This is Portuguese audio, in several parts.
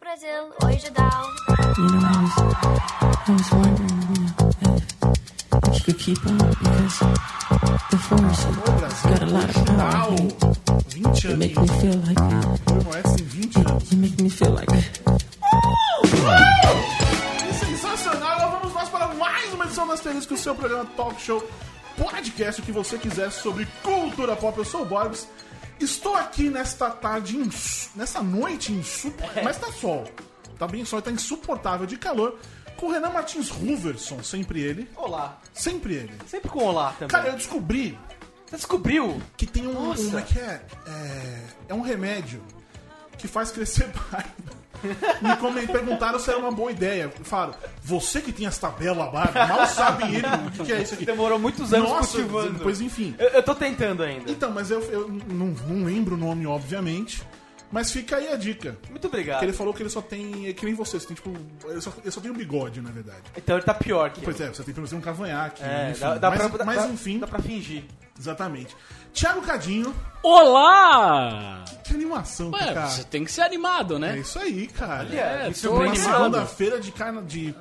Brasil, oi Judal. You know, I was, I was wondering, you know, if, if you could keep on because the force got a lot of power. Uau! 20 You make me anos. feel like O Moedas tem 20 anos. you make me feel like sensacional! Vamos nós para mais uma edição Asterisco, o seu programa Talk Show Podcast, o que você quiser sobre cultura pop. Eu sou o Borbs. Estou aqui nesta tarde, ins- nessa noite insuportável, mas tá sol. Tá bem sol, tá insuportável de calor. Com o Renan Martins Ruverson, sempre ele. Olá. Sempre ele. Sempre com olá também. Cara, eu descobri Você descobriu? que tem um. Nossa. um como é que é? É, é um remédio que faz crescer barba. Me perguntaram se era uma boa ideia. Falaram, você que tem essa bela barba, mal sabe ele o que, que é isso aqui. Demorou muitos anos Nossa, cultivando. Pois enfim. Eu, eu tô tentando ainda. Então, mas eu, eu não, não lembro o nome, obviamente. Mas fica aí a dica. Muito obrigado. Que ele falou que ele só tem. É que nem você, você tem tipo. Ele só, ele só tem um bigode, na verdade. Então ele tá pior que Pois eu. é, você tem pelo menos um cavanhaque. É, enfim. dá, dá mas, pra, mas, dá- enfim, Dá pra fingir. Exatamente. Tiago Cadinho, Olá! que animação, Ué, cara. você tem que ser animado, É né? isso aí, cara. É, me tô Uma segunda-feira de, carna... de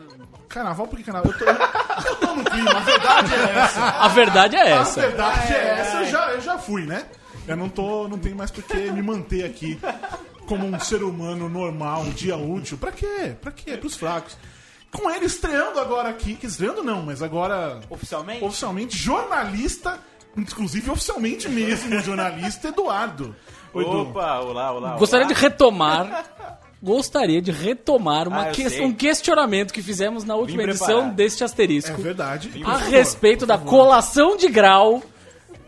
carnaval, por que carnaval? Eu tô... eu tô no clima, a verdade é essa. A verdade é A essa. verdade é essa, eu já, eu já fui, né? Eu não tô, não tenho mais por que me manter aqui como um ser humano normal, um dia útil. Pra quê? Pra quê? Pros fracos. Com ele estreando agora aqui, que estreando não, mas agora Oficialmente? oficialmente jornalista, inclusive oficialmente mesmo jornalista Eduardo. Oi, Edu. Opa, olá, olá. Gostaria de olá. retomar. Gostaria de retomar uma Ah, que- um questionamento que fizemos na última edição deste É asterisco. verdade. a favor, respeito da colação de grau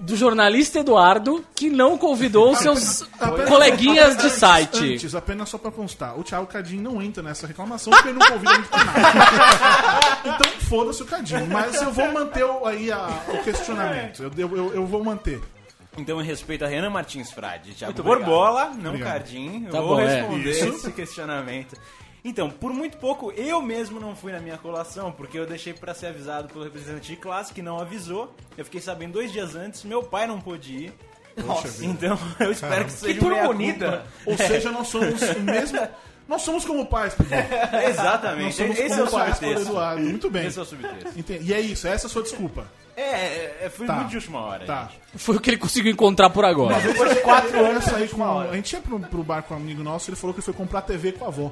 do jornalista Eduardo, que não convidou seus Apenas- coleguinhas de antes, site. Antes, apenas só pra constar, o Thiago Cadinho não entra nessa reclamação porque ele não convida a gente pra nada. então foda-se o Cadinho. Mas eu vou manter o- aí a- o questionamento. Eu, eu, eu- vou manter. Então, em respeito a Renan Martins Frade, Thiago Muito obrigado. Borbola, não. Cardim, eu Tá vou bom, é. responder Isso. esse questionamento. Então, por muito pouco, eu mesmo não fui na minha colação, porque eu deixei pra ser avisado pelo representante de classe, que não avisou. Eu fiquei sabendo dois dias antes, meu pai não pôde ir. Nossa. Então, eu espero que seja Que turma unida. Ou seja, nós somos o mesmo. Nós somos como pais, Pedro. Nós Exatamente, somos esse é como o pais para o subtexto. Eduardo. Muito bem. Esse é o subtexto. Entendi. E é isso, essa é a sua desculpa. É, é, é, foi Tá. muito de última hora. Tá. Foi o que ele conseguiu encontrar por agora. Depois de quatro anos sair com. A gente ia pro, pro bar com um amigo nosso, ele falou que foi comprar TV com a avó.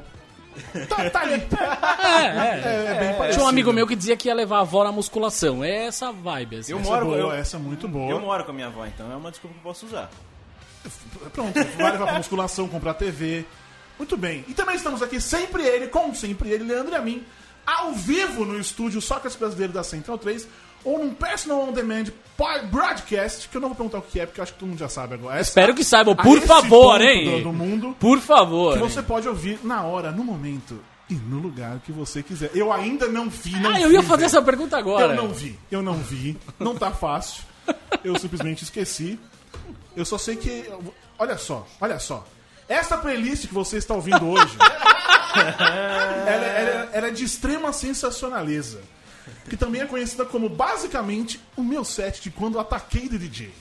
Tá, tá ali. É, é. É, é bem parecido. Tinha um amigo meu que dizia que ia levar a avó na musculação. É essa vibe, assim. Eu Essa moro, é boa, eu, essa é muito boa. eu moro com a minha avó, então é uma desculpa que eu posso usar. Pronto, vai levar pra musculação, comprar TV. Muito bem. E também estamos aqui, sempre ele, como sempre ele, Leandro e a mim, ao vivo no estúdio Sócrates Brasileiro da Central 3, ou num Personal On Demand Broadcast, que eu não vou perguntar o que é, porque eu acho que todo mundo já sabe agora. Essa- Espero que saibam, por favor, hein? Do, do mundo, Por favor. que você pode ouvir na hora, no momento e no lugar que você quiser. Eu ainda não vi, não Ah, eu ia fui fazer essa pergunta agora. Eu não vi, eu não vi. Não tá fácil. Eu simplesmente esqueci. Eu só sei que. Olha só, olha só. Essa playlist que você está ouvindo hoje. ela, ela- ela é de extrema sensacionaleza. Que também é conhecida como basicamente o meu set de quando ataquei do DJ.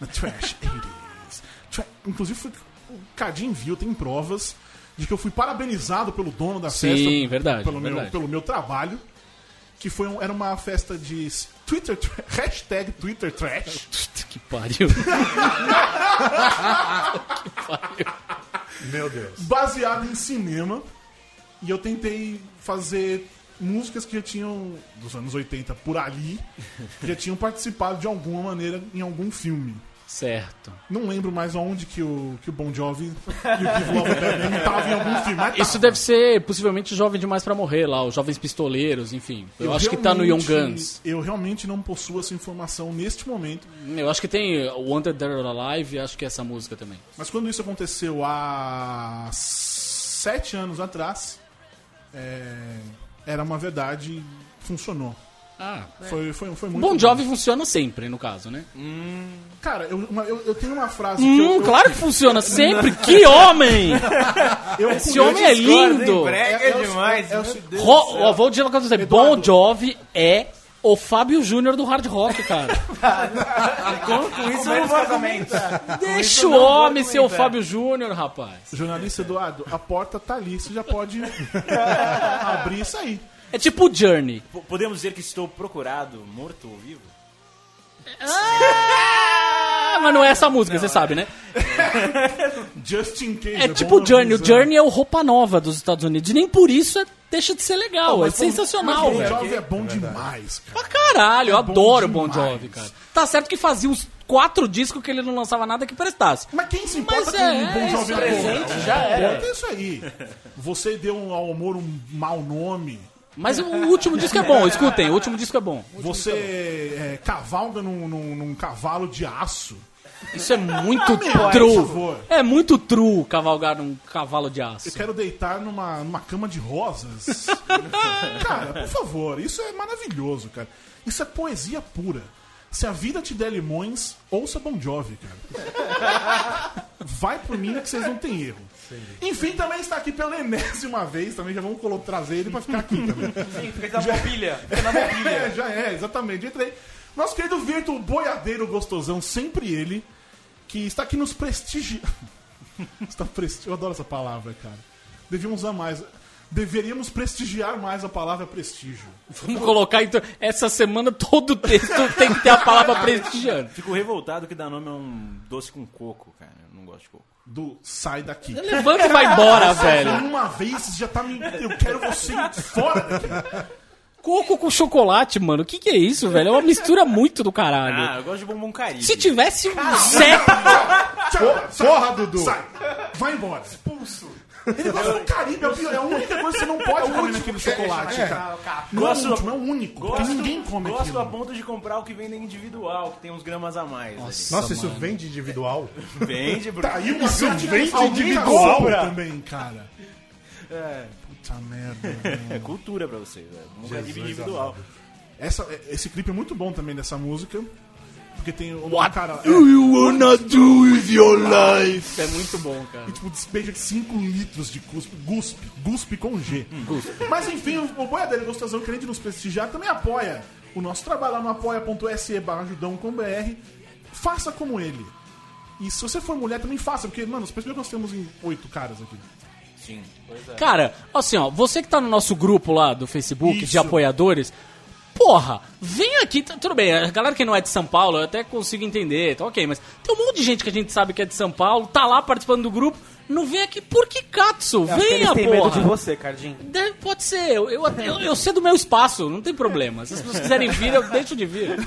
Na Trash 80s. Tra- Inclusive, foi- o Cadinho viu, tem provas de que eu fui parabenizado pelo dono da Sim, festa. verdade, Pelo, Meu, verdade. pelo meu trabalho. Que foi um- era uma festa de Twitter, hashtag Twitter Trash. Que pariu. Meu Deus. Baseado em cinema. E eu tentei fazer músicas que já tinham, dos anos 80 por ali, que já tinham participado de alguma maneira em algum filme. certo. Não lembro mais onde que o, que o Bon Jovi e o Give Love estavam em algum filme. mas Isso deve ser possivelmente Jovem Demais pra Morrer lá, os Jovens Pistoleiros, enfim. Eu, acho que tá no Young Guns. Eu realmente não possuo essa informação neste momento. Eu acho que tem o Wanted Dead or Alive, acho que é essa música também. Mas quando isso aconteceu há sete anos atrás, é, era uma verdade e funcionou. Ah, Foi, foi, foi muito bom. Jovi funciona sempre, no caso, né? Cara, eu, uma- eu, eu tenho uma frase que Hum, eu, claro que funciona sempre. Que homem! eu, eu Esse homem é lindo. Brega É- é demais. é Ro- ó, vou dizer uma coisa pra você. Eduardo. Bon Jovi é o Fábio Júnior do hard rock, cara. Com, com isso eu não vou argumentar. Deixa o homem ser o Fábio Júnior, rapaz. Jornalista Eduardo, a porta tá ali, você já pode abrir isso aí. É tipo o Journey. P- Podemos dizer que estou procurado, morto ou vivo? Ah, mas não é essa música, você sabe, né? Just in case. É bom tipo o Journey. O. Journey é o roupa nova dos Estados Unidos. E nem por isso é- deixa de ser legal. é sensacional, mas Bon velho. Jovi é bom demais, cara. Pra caralho, eu bom adoro o Bon. Jovi, cara. Tá certo que fazia uns quatro discos que ele não lançava nada que prestasse. Mas quem se importa Mas com é, o Bon Jovi isso, agora? presente já era. Ponto é isso aí. Você deu ao amor um mau nome. Mas o último disco é bom, escutem, o último disco é bom. Você é, cavalga num, num- num cavalo de aço. Isso é muito por true. É muito true cavalgar num cavalo de aço. Eu quero deitar numa, numa cama de rosas. cara, por favor, isso é maravilhoso, cara. Isso é poesia pura. Se a vida te der limões, ouça Bon Jovi, cara. Vai por mim que vocês não têm erro. Enfim, também está aqui pela enésima vez, também já vamos trazer ele pra ficar aqui também. Sim, fica na mobília. Fica na mobília. É, já é, exatamente. Entra aí. Nosso querido Virtu Boiadeiro Gostosão, sempre ele, que está aqui nos prestigiando. está presti... Eu adoro essa palavra, cara. Devíamos usar mais. Deveríamos prestigiar mais a palavra prestígio. Vamos colocar então. Essa semana todo o texto tem que ter a palavra prestigiando. Fico revoltado que dá nome a um doce com coco, cara. Eu não gosto de coco. Do sai daqui. Levanta e vai embora, velho. Uma vez já tá me. Eu quero você fora daqui. Coco com chocolate, mano. O que, que é isso, velho? É uma mistura muito do caralho. Ah, eu gosto de bombom caribe. Se tivesse um Zé. Sai, Porra, Dudu. Sai. Vai embora. Expulso. Ele gosta do Caribe, é a é única coisa que você não pode comer naquele chocolate, cara. Não é o Gosto- último, é o único. Porque Gosto, ninguém come gosto aquilo. a ponto de comprar o que vende individual, que tem uns gramas a mais. Nossa, isso vende individual? Vende, bro. Tá uma grande vende individual. compra também, cara. Puta merda. É cultura pra vocês, velho. Nunca tive individual. Essa, esse clipe é muito bom também dessa música. Porque tem uma cara. É, you wanna do with your life? É muito bom, cara. e, tipo, despeja 5 litros de cuspe. Guspe. Guspe com G. Mas enfim, o, o Boiadeiro Gostosão, querendo nos prestigiar, também apoia o nosso trabalho lá no apoia.se barra ajudão com BR. Faça como ele. E se você for mulher, também faça, porque, mano, percebeu que nós temos em oito caras aqui. Sim. Cara, assim, ó, você que tá no nosso grupo lá do Facebook de Isso. apoiadores, porra, vem aqui, tá- tudo bem, a galera que não é de São Paulo, eu até consigo entender, tá ok, mas tem um monte de gente que a gente sabe que é de São Paulo, tá lá participando do grupo, não vem aqui por que Katsu? Venha, eles têm porra! medo de você, Cardinho. Deve- Pode ser, eu, eu, eu, eu sei do meu espaço, não tem problema. Se as pessoas quiserem vir, eu deixo de vir.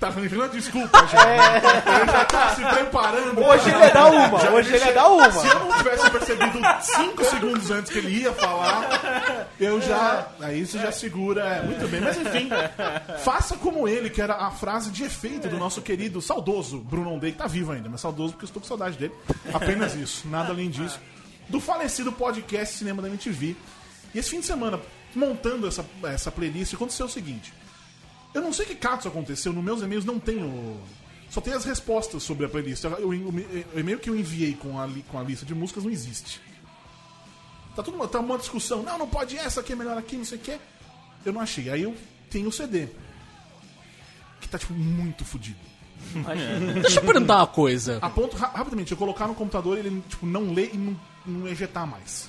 Tá falando desculpa, gente. Ele já tá se preparando. Hoje ele é da uma, hoje ele é da uma. Se eu não tivesse percebido 5 segundos antes que ele ia falar, eu já. Aí você já segura. é, muito bem, mas enfim. Faça como ele, que era a frase de efeito do nosso querido saudoso Bruno Ondei, que tá vivo ainda, mas saudoso porque eu estou com saudade dele. Apenas isso, nada além disso. Do falecido podcast Cinema da MTV. E esse fim de semana, montando essa, essa playlist, aconteceu o seguinte. Eu não sei que caso aconteceu, nos meus e-mails não tem o. Só tem as respostas sobre a playlist. O, o- o e-mail que eu enviei com a, li- com a lista de músicas não existe. Tá tudo uma- tá uma discussão. Não, não pode essa aqui, é melhor aqui, não sei o quê. Eu não achei. Aí eu tenho o CD. Que tá, tipo, muito fodido. Deixa eu perguntar uma coisa. A ponto, ra- rapidamente, eu colocar no computador ele, tipo, não lê e não, não ejetar mais.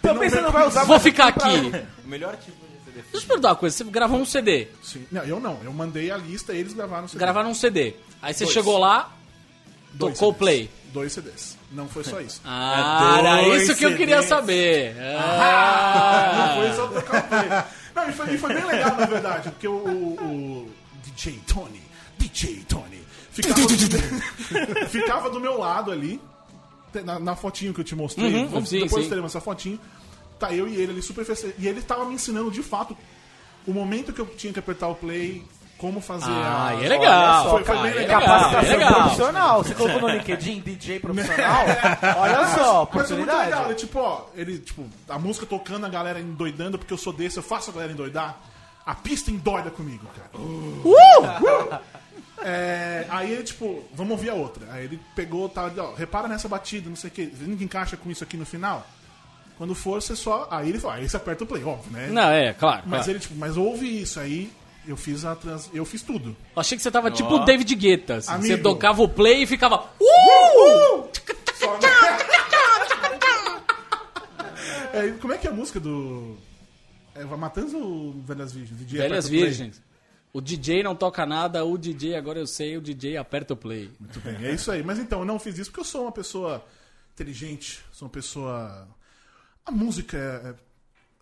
Também você não vai usar Vou ficar aqui. O melhor tipo. Deixa eu perguntar uma coisa, você gravou um CD, Sim. Não, eu não. Eu mandei a lista, eles gravaram o CD. gravaram um CD. Aí você Dois. chegou lá, Dois tocou o CDs. play. Dois CDs. Não foi só isso. Ah, era dois isso que eu queria CDs. saber. Não Ah. foi só trocar o play. Não, e foi, e foi bem legal, na verdade, porque o, o- o DJ Tony, DJ Tony, ficava, ficava do meu lado ali, na, na fotinho que eu te mostrei. Uhum, Vamos- sim, depois sim. teremos essa fotinho. Tá eu e ele ali super fece- E ele tava me ensinando de fato o momento que eu tinha que apertar o play, como fazer Ah, a. é legal. Foi- foi cara, bem é legal. legal, é Capacitação legal. profissional. Você colocou no LinkedIn DJ profissional? Olha só, Mas foi muito legal, ele, tipo, ó, ele, tipo, a música tocando, a galera endoidando, porque eu sou desse, eu faço a galera endoidar. A pista endoida comigo, cara. Uh! É, aí ele, tipo, vamos ouvir a outra. Aí ele pegou, tá, ó, repara nessa batida, não sei o que, vendo que encaixa com isso aqui no final? Quando for, você só. Aí ele fala, aí você aperta o play, óbvio, né? Não, é, claro. Mas claro. ele, tipo, mas ouve isso, aí eu fiz a trans... Eu fiz tudo. Eu achei que você tava tipo o David Guetta. assim. Você tocava o play e ficava. Uh! Só- É, como é que é a música do. É, Matanza ou Velhas Virgens? DJ Velhas play? Virgens. O DJ não toca nada, o DJ, agora eu sei, o DJ aperta o play. Muito bem, é isso aí. Mas então, eu não fiz isso porque eu sou uma pessoa inteligente, sou uma pessoa. A música é- é-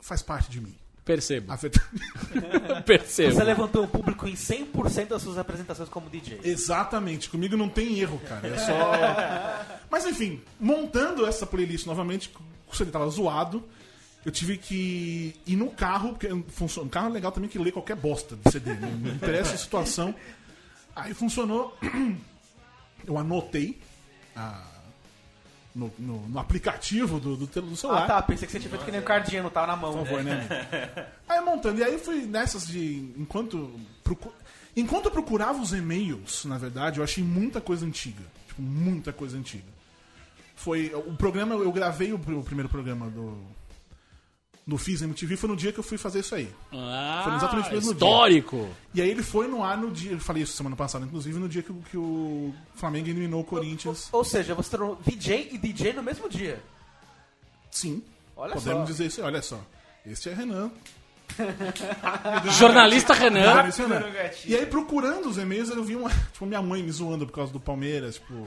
faz parte de mim. Percebo. A Percebo. Você levantou o público em 100% das suas apresentações como DJ. Exatamente, comigo não tem erro, cara. É só. Mas enfim, montando essa playlist novamente, o CD tava zoado. Eu tive que ir no carro, porque funciona. Um carro é legal também que lê qualquer bosta de CD, né? não interessa a situação. Aí funcionou. Eu anotei a- no, no- no aplicativo do, do, do celular. Ah, tá. Pensei que você tinha feito que nem o cardinho, não tava na mão. Por favor, né? Aí montando, e aí fui nessas de. Enquanto. Enquanto eu procurava os e-mails, na verdade, eu achei muita coisa antiga. Tipo, muita coisa antiga. Foi. O programa, eu gravei o, o primeiro programa do. Do Fiz MTV foi no dia que eu fui fazer isso aí. Ah, Foi exatamente o mesmo dia. histórico. E aí ele foi no ar no dia. Eu falei isso semana passada, inclusive, no dia que, o- que o Flamengo eliminou o Corinthians. Ou seja, você tornou VJ e DJ no mesmo dia. Sim. Olha Podemos só. dizer isso. aí. Olha só. Este é Renan. Jornalista Renan. Renan. E aí, procurando os e-mails, eu vi uma. Tipo, minha mãe me zoando por causa do Palmeiras, tipo.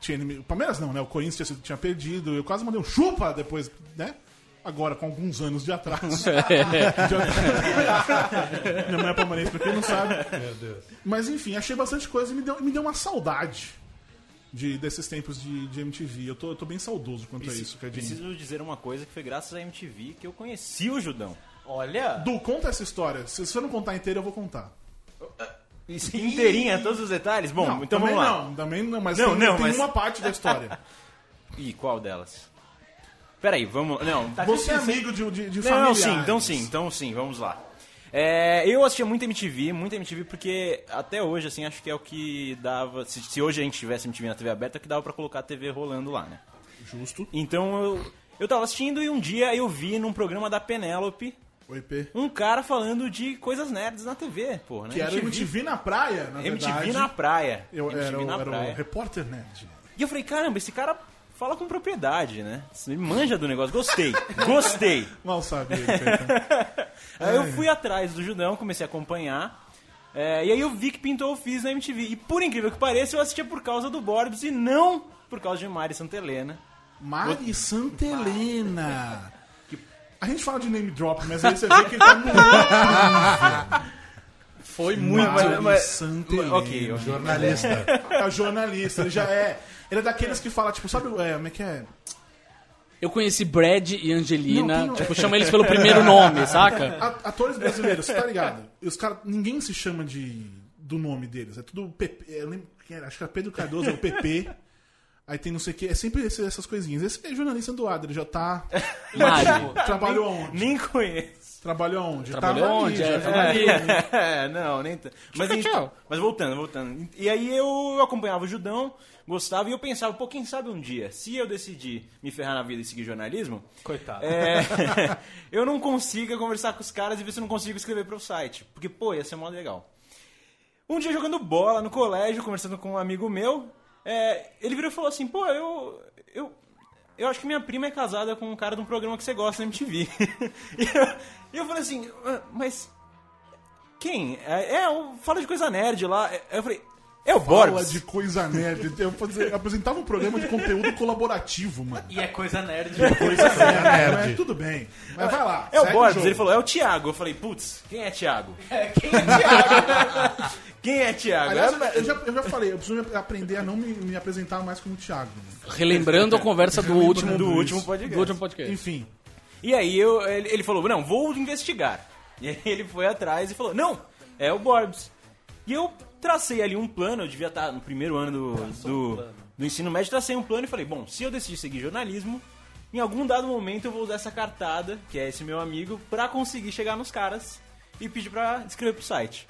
Tinha inimigo. Palmeiras não, né? O Corinthians tinha, tinha perdido. Eu quase mandei um chupa depois, né? Agora, com alguns anos de atraso. Minha mãe é palmeirense, pra quem não sabe. Mas enfim, achei bastante coisa e me deu, me deu uma saudade de, desses tempos de, de MTV. Eu tô, eu tô bem saudoso quanto a isso, Cadinho. Preciso dizer uma coisa que foi graças à MTV que eu conheci o Judão. Olha. Du, conta essa história. Se você não contar inteira, eu vou contar. Inteirinha, todos os detalhes? Bom, não, então também vamos lá. não, também não, mas Não, tem, não, tem mas- uma parte da história. Ih, qual delas? Peraí, vamos. Não, Você é amigo de, de, de Não, não, sim, então sim, então sim, vamos lá. É, eu assistia muito MTV, muito MTV, porque até hoje, assim, acho que é o que dava. Se, se hoje a gente tivesse MTV na TV aberta, é que dava pra colocar a TV rolando lá, né? Justo. Então eu, eu tava assistindo e um dia eu vi num programa da Penélope Oi, P. um cara falando de coisas nerds na TV, porra, né? Que era o MTV na praia, na MTV verdade. na praia. Eu MTV era, na era praia. o repórter nerd. E eu falei, caramba, esse cara fala com propriedade, né? Ele manja do negócio. Gostei, gostei. Mal sabia. Aí eu fui atrás do Judão, comecei a acompanhar. é, e aí eu vi que pintou o Fiz na MTV. E por incrível que pareça, eu assistia por causa do Borbs e não por causa de Mari Santelena. Mari Santelena. A gente fala de name drop, mas aí você vê que ele tá no Foi muito. Mari mas- ok, ok. Jornalista. É o jornalista, ele já é. Ele é daqueles que fala, tipo, sabe é, como é que é? Eu conheci Brad e Angelina, Não, tipo, chama eles pelo primeiro nome, saca? Atores brasileiros, você tá ligado? E os caras, ninguém se chama de do nome deles. É tudo PP. Eu lembro quem era, acho que era Pedro Cardoso, é o PP. Aí tem não sei o que, é sempre esse- essas coisinhas. Esse é jornalista doado, ele já tá. Mário. Trabalhou onde? Nem conheço. Trabalhou onde? Trabalhou Tava onde? ali, É, ali. É, não, nem tanto. Mas, tchau. mas voltando, voltando. E aí eu acompanhava o Judão, gostava, e eu pensava, pô, quem sabe um dia, se eu decidir me ferrar na vida e seguir jornalismo, Coitado. é, eu não consiga conversar com os caras e ver se eu não consigo escrever pro site. Porque, pô, ia ser mó legal. Um dia jogando bola no colégio, conversando com um amigo meu, é, ele virou e falou assim, pô, eu, eu, eu acho que minha prima é casada com um cara de um programa que você gosta na MTV. e, eu, eu falei assim, "Ah, mas quem? É, é, fala de coisa nerd lá. Eu falei, é o Fala Borbs. de coisa nerd. Eu, fazia- eu apresentava um programa de conteúdo colaborativo, mano. E é coisa nerd. Coisa nerd. Mas tudo bem. Mas vai lá. É o Borbs. Ele falou, é o Thiago. Eu falei, putz, quem é Thiago? Quem é Thiago? Quem é Thiago? Aliás, É- eu já, eu já falei, eu preciso aprender a não me, me apresentar mais como Thiago. né? Relembrando a conversa do último, do último podcast. do último podcast. Enfim, E aí eu, ele, ele falou, não, vou investigar. E aí ele foi atrás e falou, não, é o Borbs. E eu tracei ali um plano, eu devia estar no primeiro ano do, do, do ensino médio, tracei um plano e falei, bom, se eu decidir seguir jornalismo, em algum dado momento eu vou usar essa cartada, que é esse meu amigo, pra conseguir chegar nos caras e pedir pra escrever pro site.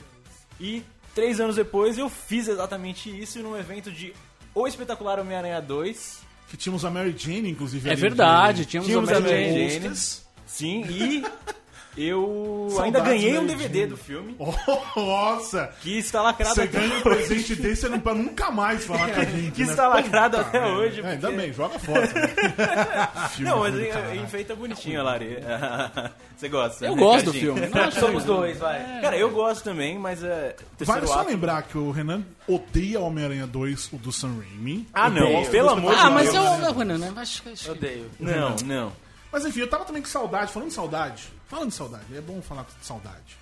E três anos depois eu fiz exatamente isso num evento de O Espetacular Homem-Aranha 2, Que tínhamos a Mary Jane, inclusive. É verdade, de- tínhamos, Tínhamos a a Mary Mary Jane. Jane. Sim, e eu Saudades ainda ganhei um DVD do filme, Nossa! que está lacrado Você até ganha um presente desse pra nunca mais falar com a gente. que né? está lacrado Puta até hoje. É, ainda porque- bem, joga fora. né? Não, mas é- caralho. enfeita bonitinho, Lari. Você gosta? Eu né, gosto do filme. Acho Somos dois, vai. Cara, eu gosto também, mas é. Vale terceiro só ato- lembrar que o Renan odeia Homem-Aranha 2, o do Sam Raimi. Ah, Eu não, gosto pelo amor de Ah, Deus. mas eu. Renan, né? Acho que- acho que- Odeio. Não, não. Mas enfim, eu tava também com saudade, falando de saudade. Falando de saudade, é bom falar de saudade.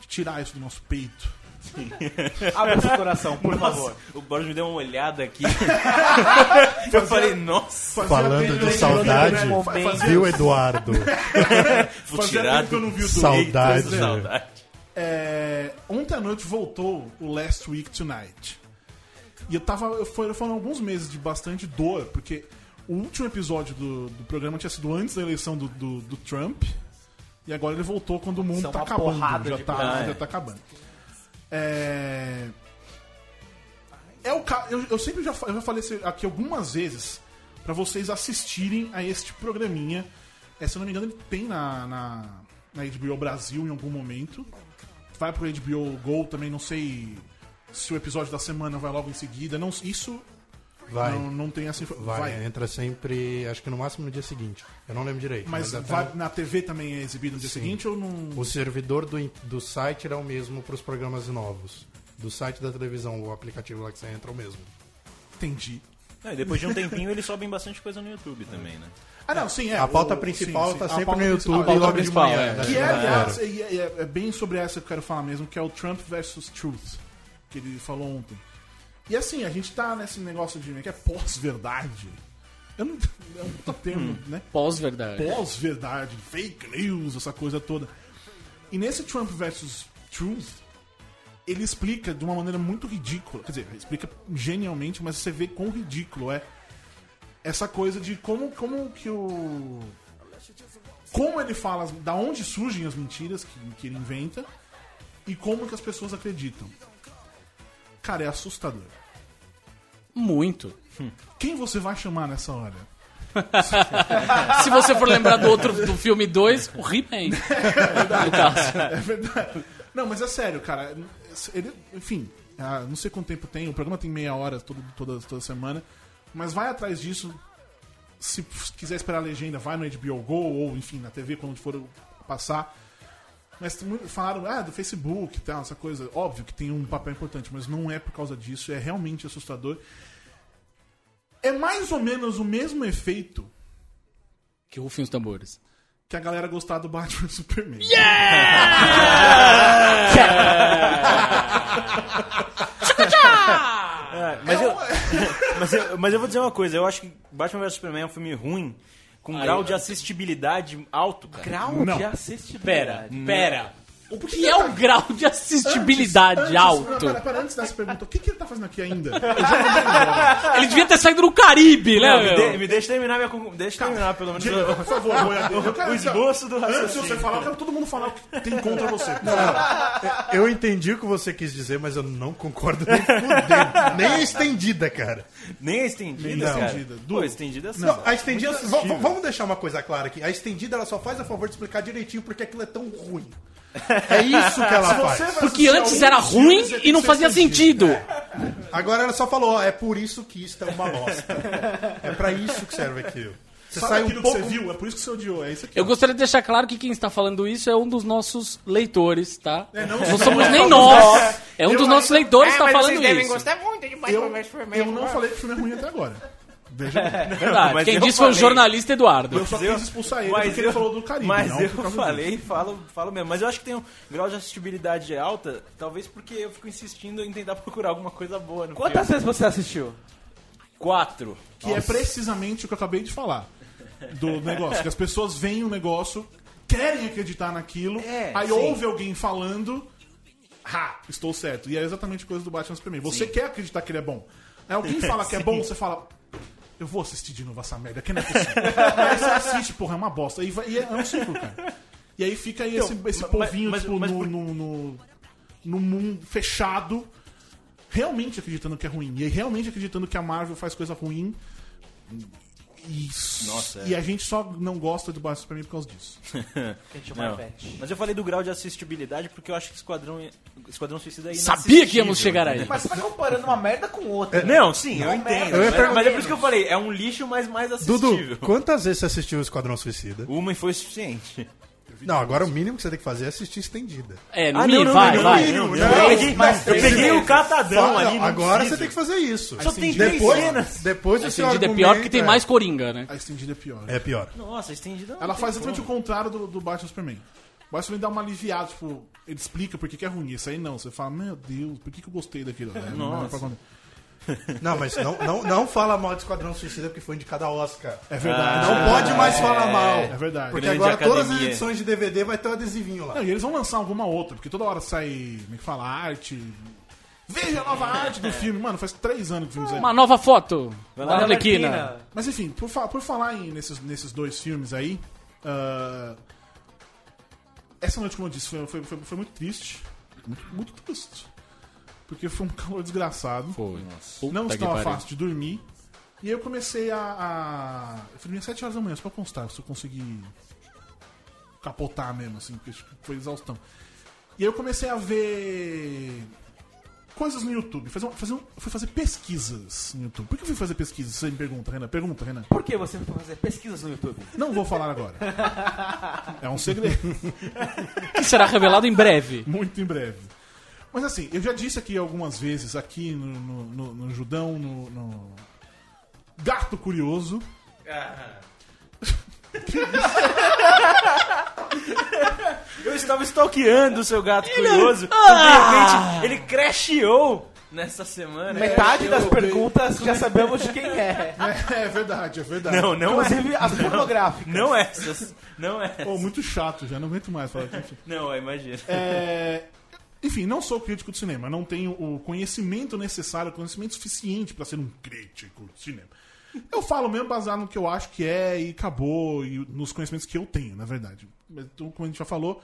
De tirar isso do nosso peito. Abre seu coração, por favor. O Boris me deu uma olhada aqui. eu falei, nossa, Falando de saudade, né? Viu, Eduardo? vou Fazia tirar tempo que eu não vi o do Saudade. Eitas, né? Saudade. É, ontem à noite voltou o Last Week Tonight. E eu tava. Eu foi- foram alguns meses de bastante dor, porque o último episódio do, do programa tinha sido antes da eleição do, do, do Trump. E agora ele voltou quando o mundo São tá acabando. porrada Já tá, já tá acabando. É. É o ca... eu, eu sempre já, eu já falei aqui algumas vezes pra vocês assistirem a este programinha. É, se eu não me engano, ele tem na, na, na HBO Brasil em algum momento. Vai pro HBO Go também, não sei se o episódio da semana vai logo em seguida. Não, isso Vai. não, não tem essa info- Vai, entra sempre, acho que no máximo no dia seguinte. Eu não lembro direito. Mas até vai- na TV também é exibido no dia Sim. seguinte ou não. O servidor do, do site era o mesmo para os programas novos. Do site da televisão, o aplicativo lá que você entra é o mesmo. Entendi. E depois de um tempinho eles sobem bastante coisa no YouTube também, né? Ah, não, sim, é. a pauta o- principal tá a sempre no YouTube a pauta logo de principal, manhã. é. da Que é, aliás, é, é- é bem sobre essa que eu quero falar mesmo, que é o Trump versus Truth, que ele falou ontem. E assim, a gente tá nesse negócio de que é pós-verdade. Eu não. É um puta termo, né? Pós-verdade. Pós-verdade, fake news, essa coisa toda. E nesse Trump versus Truth, ele explica de uma maneira muito ridícula. Quer dizer, explica genialmente, mas você vê quão ridículo é essa coisa de como, como que o. Como ele fala, da onde surgem as mentiras que, que ele inventa e como que as pessoas acreditam. Cara, é assustador. Muito. Quem você vai chamar nessa hora? Se você for lembrar do outro do filme 2, o He-Man. Caso. É verdade. Não, mas é sério, cara. Ele, enfim, ah, não sei quanto tempo tem. O programa tem meia hora todo, toda, toda semana. Mas vai atrás disso. Se quiser esperar a legenda, vai no HBO Go ou, enfim, na TV quando for passar. Mas falaram, ah, do Facebook e tal, essa coisa. Óbvio que tem um papel importante, mas não é por causa disso. É realmente assustador. É mais ou menos o mesmo efeito Que rufem os tambores. que a galera gostar do Batman e Superman. É, mas, eu, mas, eu, mas eu vou dizer uma coisa, eu acho que Batman vs Superman é um filme ruim, com um Aí grau de assistibilidade alto, cara. Grau Não. de Pera, assistibilidade. pera. O O que é um grau de assistibilidade Antes- alto? Não, pera, pera, antes dessa pergunta, o que, que ele tá fazendo aqui ainda? Ele devia ter saído no Caribe, né? Não, me, meu? de- me deixa terminar minha Deixa terminar, pelo menos. Por favor, boiadeiro, eu quero o esboço do Antes de raciocínio. você falar, eu quero todo mundo falar o que tem contra você. Eu entendi o que você quis dizer, mas eu não concordo nem fudendo. Nem a estendida, cara. Nem a estendida, Nem a cara. estendida. Pô, a estendida é Não, a estendida. vamos deixar uma coisa clara aqui. A estendida ela só faz a favor de explicar direitinho porque aquilo é tão ruim. É isso que ela faz. Porque antes era ruim e não fazia sentido. sentido. Agora ela só falou, ó, é por isso que isto é uma bosta. É pra isso que serve aquilo. Você Sabe sai um aquilo pouco. que você viu? É por isso que você odiou. É isso aqui. Eu gostaria de deixar claro que quem está falando isso é um dos nossos leitores, tá? É, não- não somos nem nós. É um Eu dos nossos leitores que está falando isso. muito de Eu, eu não falei que o filme é ruim até agora. Veja bem. Verdade. Mas Quem disse foi o falei. jornalista Eduardo. Eu só eu- quis expulsar ele porque ele eu- falou do Caribe. Mas não eu falei, falo, falo mesmo. Mas eu acho que tem um grau de assistibilidade alta, talvez porque eu fico insistindo em tentar procurar alguma coisa boa no Quantas filme. vezes você assistiu? Quatro. Que é precisamente o que eu acabei de falar. Do negócio. Que as pessoas veem o negócio, querem acreditar naquilo, É, aí sim. ouve alguém falando. Ha, estou certo. E é exatamente a coisa do Batman Superman. Você quer acreditar que ele é bom. Aí alguém fala que é bom, você fala. Eu vou assistir de novo essa merda, que não é possível. aí você assiste, porra, é uma bosta. E, vai- e é, é um ciclo, cara. E aí fica aí esse, esse mas- povinho, mas- tipo, mas no, no, no, no mundo fechado, realmente acreditando que é ruim. E aí realmente acreditando que a Marvel faz coisa ruim. Isso. Nossa, é. E a gente só não gosta do Batman Superman por causa disso. Que a gente chama Não. Mas eu falei do grau de assistibilidade porque eu acho que Esquadrão, Esquadrão Suicida é Sabia que íamos chegar aí. Mas você tá comparando uma merda com outra. Não, sim, eu Não, entendo. eu ia mas, mas é por isso que eu falei, é um lixo, mas mais assistível. Dudu, quantas vezes você assistiu o Esquadrão Suicida? Uma e foi suficiente. Não, agora o mínimo que você tem que fazer é assistir estendida. É, no Ah, mínimo, não, vai, não, vai. não, não, Não, Eu peguei, mas eu peguei o catadão Fala, ali. não agora precisa. você tem que fazer isso. Só tem três Depois, cenas. depois seu Estendida é pior porque tem é- mais coringa, né? A estendida é pior. É pior. Nossa, estendida. não Ela faz exatamente o contrário do, do Batman Superman. O Batman Superman dá uma aliviada, tipo, ele explica por que, que é ruim. Isso aí não. Você fala, meu Deus, por que, que eu gostei daquilo? É, não é quando- Não, mas não, não, não fala mal de Esquadrão Suicida porque foi indicado a Oscar. É verdade. Não pode mais falar mal. É verdade. Porque Grande agora todas as academia. edições de DVD vai ter um adesivinho lá. Não, e eles vão lançar alguma outra, porque toda hora sai, como é que fala, arte. Veja a nova arte do filme. Mano, faz três anos que o filme saiu. Uma nova foto da Olha a Arlequina. Arlequina. Mas enfim, por, fa- por falar em, nesses, nesses dois filmes aí, ah, essa noite, como eu disse, foi, foi, foi, foi muito triste. Muito, muito triste. Porque foi um calor desgraçado. Foi. Não Puta que estava fácil de dormir. E aí eu comecei a. a... Eu fui dormir às 7 horas da manhã, só pra constar, se eu conseguir capotar mesmo, assim, porque que foi exaustão. E aí eu comecei a ver coisas no YouTube. Fazer, um- fazer um- eu fui fazer pesquisas no YouTube. Por que eu fui fazer pesquisas? Você me pergunta, Renan. Pergunta, Renan. Por que você foi fazer pesquisas no YouTube? Não vou falar agora. É um segredo. Que será revelado em breve. Muito em breve. Mas assim, eu já disse aqui algumas vezes, aqui no, no, no- no Judão, no, no Gato Curioso. Eu estava stalkeando o seu gato curioso. e de repente, ele crasheou nessa semana. Metade das eu- perguntas já sabemos de quem é. É, é verdade, é verdade. Não, não é. Inclusive as pornográficas. Não essas. Não é. Pô, muito chato já, não aguento mais falar disso. Não, imagina. É, Enfim, não sou crítico de cinema, não tenho o conhecimento necessário, o conhecimento suficiente pra ser um crítico de cinema. Eu falo mesmo baseado no que eu acho que é e acabou, e nos conhecimentos que eu tenho, na verdade. Mas, Então, como a gente já falou,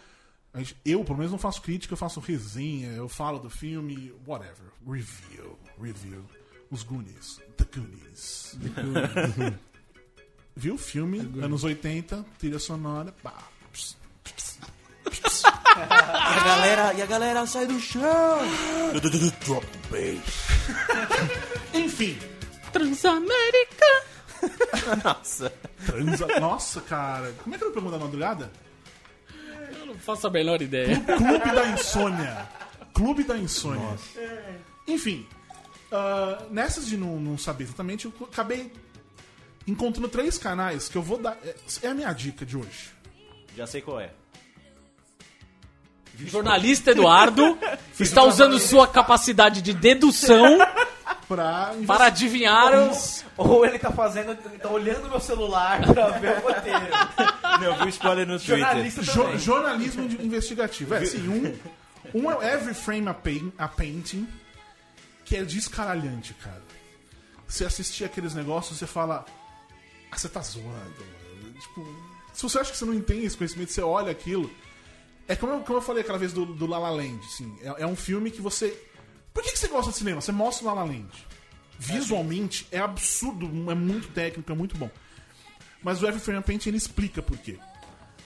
gente- eu, pelo menos, não faço crítica, eu faço resenha, eu falo do filme, whatever. Review, review. Os Goonies. The Goonies. Viu o filme, anos 80, trilha sonora, pá. Pss, pss, pss. E a galera, e a galera sai do chão. Drop bass. Enfim, Transamérica. Nossa. transa... Nossa, cara. Como é que era o programa da madrugada? Eu não faço a menor ideia. Clube da Insônia. Clube da Insônia. Enfim, ah, nessas de não, não saber exatamente, eu acabei encontrando três canais que eu vou dar. É é a minha dica de hoje. Já sei qual é. Jornalista Eduardo está usando sua capacidade de dedução Pra para adivinhar os. Ou ele tá fazendo, tá olhando meu celular pra ver o roteiro. Não, eu vi spoiler no Twitter. Jornalista Jo- também. jornalismo de- investigativo. É, assim, um, um é Every Frame a, Pain- a Painting, que é descaralhante, cara. Você assistir aqueles negócios, você fala. Ah, você tá zoando, mano. Tipo, se você acha que você não tem esse conhecimento, você olha aquilo. É como eu, como eu falei aquela vez do, do La La Land, assim. É, é um filme que você. Por que, que você gosta de cinema? Você mostra o La La Land. Visualmente é absurdo, é muito técnico, é muito bom. Mas o Every Frame Painting ele explica por quê.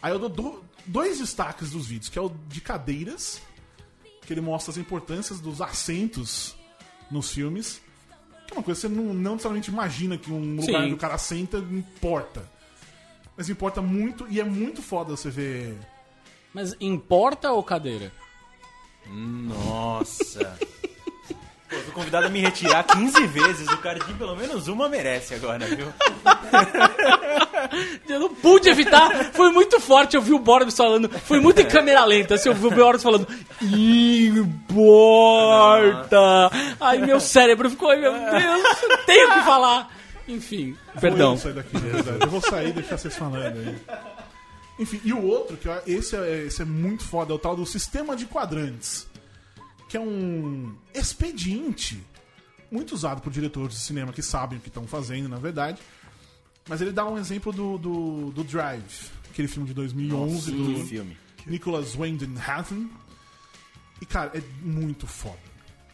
Aí eu dou do- dois destaques dos vídeos, que é o de cadeiras, que ele mostra as importâncias dos assentos nos filmes. Que é uma coisa que você não, não necessariamente imagina que um lugar Sim. onde o cara senta importa. Mas importa muito e é muito foda você ver. Mas importa ou cadeira? Nossa. Pô, eu fui convidado a me retirar 15 vezes. O Cardim pelo menos uma merece agora, viu? Eu não pude evitar. Foi muito forte. Eu vi o Boris falando. Foi muito em câmera lenta. Assim, eu vi o Boris falando. Importa. Aí meu cérebro ficou. Ai, meu Deus, eu tenho que falar. Enfim, perdão. Vou sair daqui. Eu vou sair e deixar vocês falando aí. Enfim, e o outro, que eu- esse é, esse é muito foda, é o tal do sistema de quadrantes. Que é um expediente muito usado por diretores de cinema que sabem o que estão fazendo, na verdade. Mas ele dá um exemplo do, do, do Drive, aquele filme de 2011 Que do filme. Nicholas Winding Refn. E, cara, é muito foda.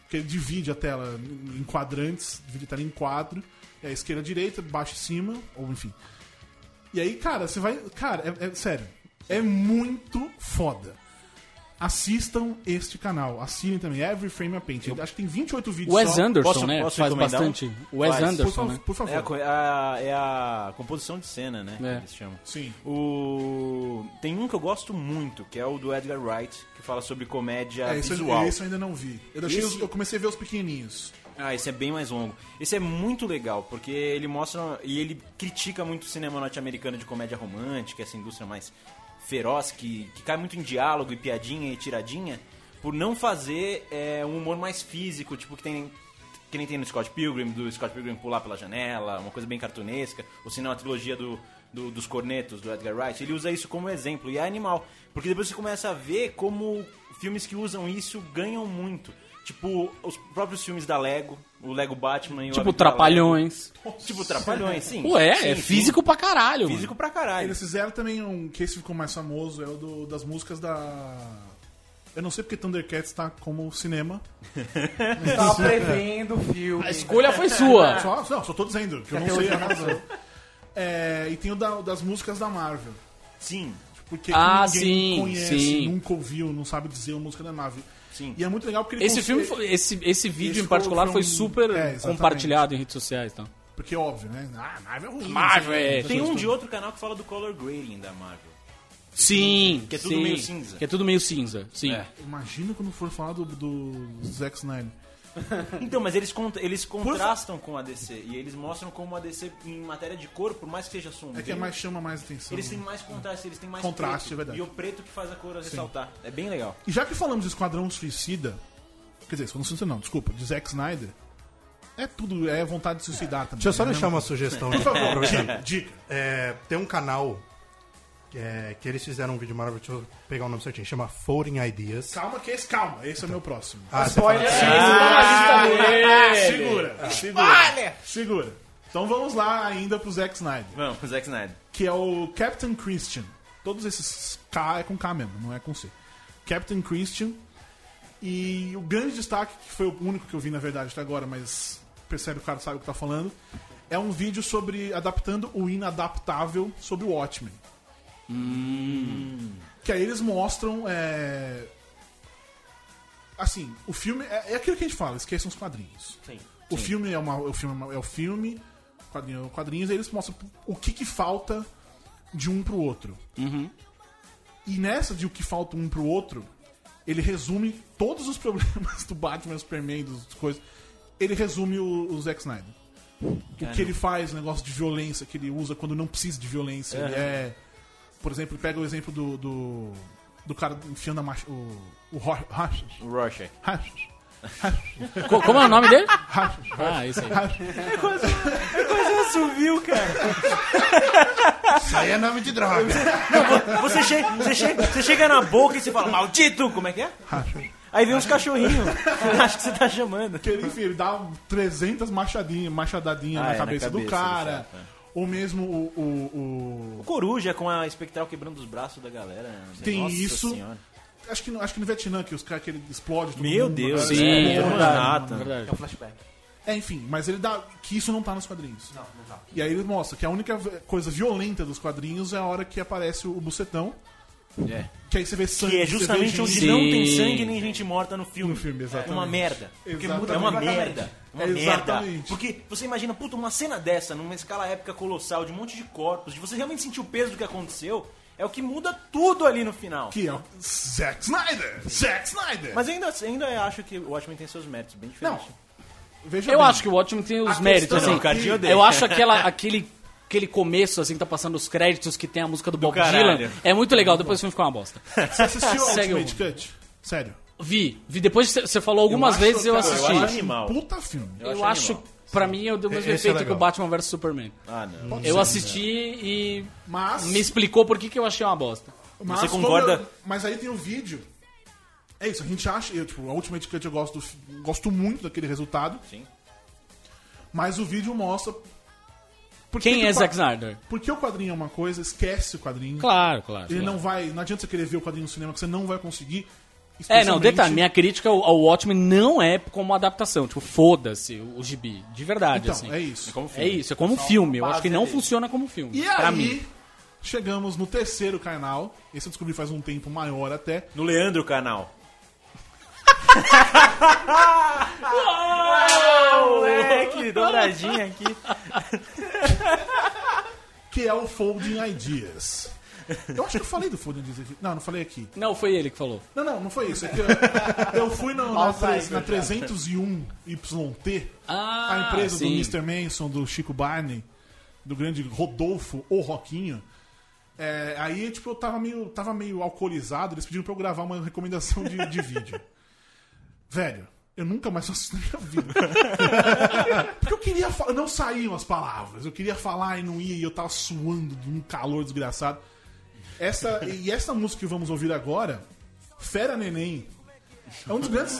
Porque ele divide a tela em quadrantes, divide a tela em quadro. É esquerda, direita, baixo e cima, ou enfim. E aí, cara, você vai. Cara, é, é sério. É muito foda. Assistam este canal. Assinem também. Every Frame a Paint. Acho que tem 28 vídeos Wes só. Anderson, Posso- né? posso Faz recomendar um? bastante. Wes Faz. Por, Anderson, fa- né? por favor. É a, co- a- é a composição de cena, né? É. Que eles chamam. Sim. O... Tem um que eu gosto muito, que é o do Edgar Wright, que fala sobre comédia É, isso, visual. eu- isso eu ainda não vi. Eu, deixei Esse- os- eu comecei a ver os pequenininhos. Ah, esse é bem mais longo. Esse é muito legal, porque ele mostra e ele critica muito o cinema norte-americano de comédia romântica, essa indústria mais feroz, que, que cai muito em diálogo e piadinha e tiradinha, por não fazer é, um humor mais físico, tipo que tem que nem tem no Scott Pilgrim, do Scott Pilgrim pular pela janela, uma coisa bem cartunesca, ou se não a trilogia do, do- dos cornetos, do Edgar Wright, ele usa isso como exemplo, e é animal, porque depois você começa a ver como filmes que usam isso ganham muito. Tipo, os próprios filmes da Lego, o Lego Batman e o Tipo, Amigo da Trapalhões. Tipo, Trapalhões, sim. Ué, Sim, é sim. físico pra caralho, mano. Físico pra caralho. Eles fizeram também um. Que esse ficou mais famoso, é o do- das músicas da. Eu não sei porque Thundercats tá como cinema. Tava prevendo o filme. A escolha foi sua. Só, não, só tô dizendo, que eu não sei a razão. É, e tem o da- das músicas da Marvel. Sim. Porque Ah, ninguém sim, conhece, sim. nunca ouviu, não sabe dizer a música da Marvel. Sim. E é muito legal porque ele Esse filme, foi- esse, esse vídeo Esse em particular foi foi um- super é, compartilhado em redes sociais, então. Porque óbvio, né? Ah, Marvel é ruim. Marvel quê. é- Tem um de outro canal que fala do color grading da Marvel. Sim, Que é tudo sim. meio cinza. Que é tudo meio cinza, sim. É. Imagina quando for falar do, do Zack Snyder. Então, mas eles, cont- eles contrastam com a DC e eles mostram como a DC em matéria de cor, por mais que seja sombrio, É que é mais, chama mais atenção. eles têm mais contraste, eles têm mais Contraste, preto, é verdade. E o preto que faz a cor ressaltar. É bem legal. E já que falamos de Esquadrão Suicida, quer dizer, Esquadrão Suicida não, desculpa, de Zack Snyder, é tudo, é vontade de suicidar também. Deixa eu só né? deixar uma sugestão. Por favor, dica, dica. É, tem um canal é, que eles fizeram um vídeo maravilhoso, deixa eu pegar o nome certinho, chama Folding Ideas. Calma que esse, calma, esse é o meu próximo. Ah, Spoiler. Ah, segura, segura, segura. Então vamos lá ainda pro Zack Snyder, Vamos, o Zack Snyder. que é o Captain Christian. Todos esses K é com K mesmo, não é com C. Captain Christian. E o grande destaque, que foi o único que eu vi na verdade até agora, mas percebe o cara sabe o que tá falando, é um vídeo sobre adaptando o inadaptável sobre o Watchmen. Que aí eles mostram. é, Assim, o filme. É, é aquilo que a gente fala, esqueçam os quadrinhos. Sim. O filme é, uma, o filme é é o filme, quadrinho é o quadrinhos, aí eles mostram o que, que falta de um pro outro. E nessa de o que falta um pro outro, ele resume todos os problemas do Batman, Superman, das coisas. Ele resume o, o Zack Snyder. O que ele faz, o negócio de violência que ele usa quando não precisa de violência. Ele é. Por exemplo, ele pega o exemplo do. do, do cara enfiando a marcha. O. O Ro- Rachas. O. Co- Como é o nome dele? Rachas. Ah, isso aí. Você viu, cara? Isso aí é nome de droga. Você chega, você, chega, você chega na boca e você fala, maldito! Como é que é? Rachas. Aí vem uns cachorrinhos. Acho que você tá chamando. Que ele, enfim, ele dá 300 machadinhas, machadadinhas Ah, na, é, na cabeça do cabeça do cara. é. Ou mesmo o. o, O Coruja com a espectral quebrando os braços da galera. né? Tem Nossa isso. Senhora. o- acho, que, no- acho que no Vietnã, que os caras que ele explode todo Meu mundo, Deus, né? Sim, é, é verdade, é verdade. É um flashback. É, enfim, mas ele dá. Que isso não tá nos quadrinhos. Não, não tá. E aí ele mostra que a única coisa violenta dos quadrinhos é a hora que aparece o bucetão. É. Que aí você vê sangue. Que é justamente onde Sim. não tem sangue nem gente morta no filme. No filme, exatamente. É uma merda. Exatamente. É uma merda. É uma Exatamente. merda. Porque você imagina, puta, uma cena dessa, numa escala épica colossal, de um monte de corpos, de você realmente sentir o peso do que aconteceu, é o que muda tudo ali no final. Que é o Zack Snyder! Zack Snyder! Mas ainda, ainda acho que o Watchmen tem seus méritos, bem diferentes. Veja Eu bem, acho que o Watchmen tem os A méritos, assim. é. Eu acho aquela, aquele, aquele começo, assim, que tá passando os créditos, que tem a música do Bob caralho. Dylan. É muito legal, depois o filme ficou uma bosta. Você assistiu o Ultimate Cut? Sério. Vi, vi. Depois que você falou algumas acho, vezes, eu cara, assisti. eu Eu acho acho, animal. Puta filme. Eu acho animal. pra mim, é o do mesmo Esse é efeito que legal. o Batman vs Superman. Ah, não. Eu assisti e Mas. me explicou por que, que eu achei uma bosta. Mas Você concorda? eu- mas aí tem o vídeo. É isso, a gente acha. Eu, tipo, a Ultimate Cut eu gosto, do gosto muito daquele resultado. Sim. Mas o vídeo mostra. Por Quem que é o Zack Snyder? Porque o quadrinho é uma coisa, esquece o quadrinho. Claro, claro. Ele claro. não vai. Não adianta você querer ver o quadrinho no cinema que você não vai conseguir. É, não, detalhe, minha crítica ao, ao Watchmen não é como adaptação, tipo, foda-se o, o gibi, de verdade, Então, assim. é isso. É isso, é como filme, eu acho que não funciona como filme, E pra aí, mim. chegamos no terceiro canal. Esse eu descobri faz um tempo maior até. No Leandro canal. Moleque, dobradinha aqui. Que é o Folding Ideas. Eu acho que eu falei do Folding Ideas aqui. Não, não falei aqui. Não, foi ele que falou. Não, não, não foi isso. É que eu, eu fui no- na, tre- na 301YT, Ah, a empresa sim. do Mr. Manson, do Chico Barney, do grande Rodolfo, o Roquinho. É, aí, tipo, eu tava meio, tava meio alcoolizado, eles pediram pra eu gravar uma recomendação de, de vídeo. Velho, eu nunca mais faço isso na minha vida. Porque eu queria falar, não saíam as palavras, eu queria falar e não ia, e eu tava suando de um calor desgraçado. Essa, e essa música que vamos ouvir agora, Fera Neném, é um dos grandes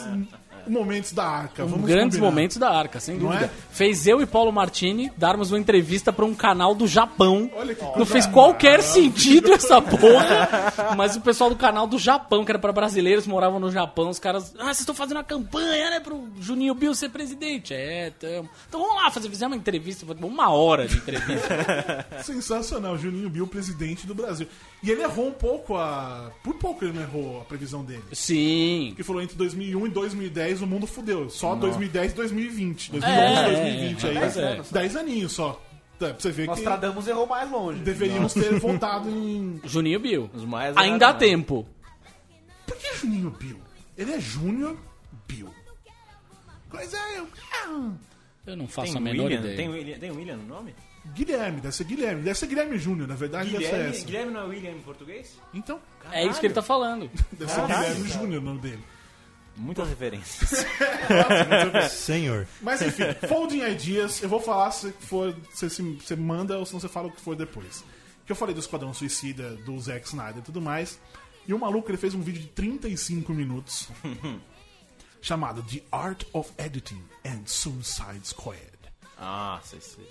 momentos da arca. Um grandes combinar. momentos da Arca, sem dúvida. é? Fez eu e Paulo Martini darmos uma entrevista pra um canal do Japão. Olha que Não fez qualquer sentido essa porra. Mas o pessoal do canal do Japão, que era pra brasileiros, moravam no Japão, os caras. Ah, vocês estão fazendo uma campanha, né, pro Juninho Bill ser presidente. É, tamo. Então vamos lá, fazer, fizemos uma entrevista, uma hora de entrevista. Sensacional, Juninho Bill, presidente do Brasil. E ele errou um pouco a. Por pouco ele não errou a previsão dele. Sim. Que falou entre 2001 e 2010 o mundo fudeu. Só 2010 e 2020. 2011 É, 2020 aí. mas é. 10 aninhos só. Tá, Pra você ver que Nostradamus errou mais longe. deveríamos ter voltado em. Juninho Bill. Os mais Ainda há errados, tempo. Por que Juninho Bill? Ele é Júnior Bill. Coisa é. Eu não faço Tem a menor William, ideia. tem William, tem William no nome? Guilherme, deve ser Guilherme. Deve ser Guilherme Júnior, na verdade deve ser Guilherme, essa. Guilherme não é William em português? Então, É isso que ele tá falando. deve ser Guilherme Júnior o nome dele. Muitas referências. Senhor. Mas enfim, Folding Ideas, eu vou falar se for. Se você manda ou se não você fala o que for depois. Que eu falei do Esquadrão Suicida, do Zack Snyder e tudo mais. E o maluco ele fez um vídeo de 35 minutos chamado The Art of Editing and Suicide Squad. ah, sei, sei.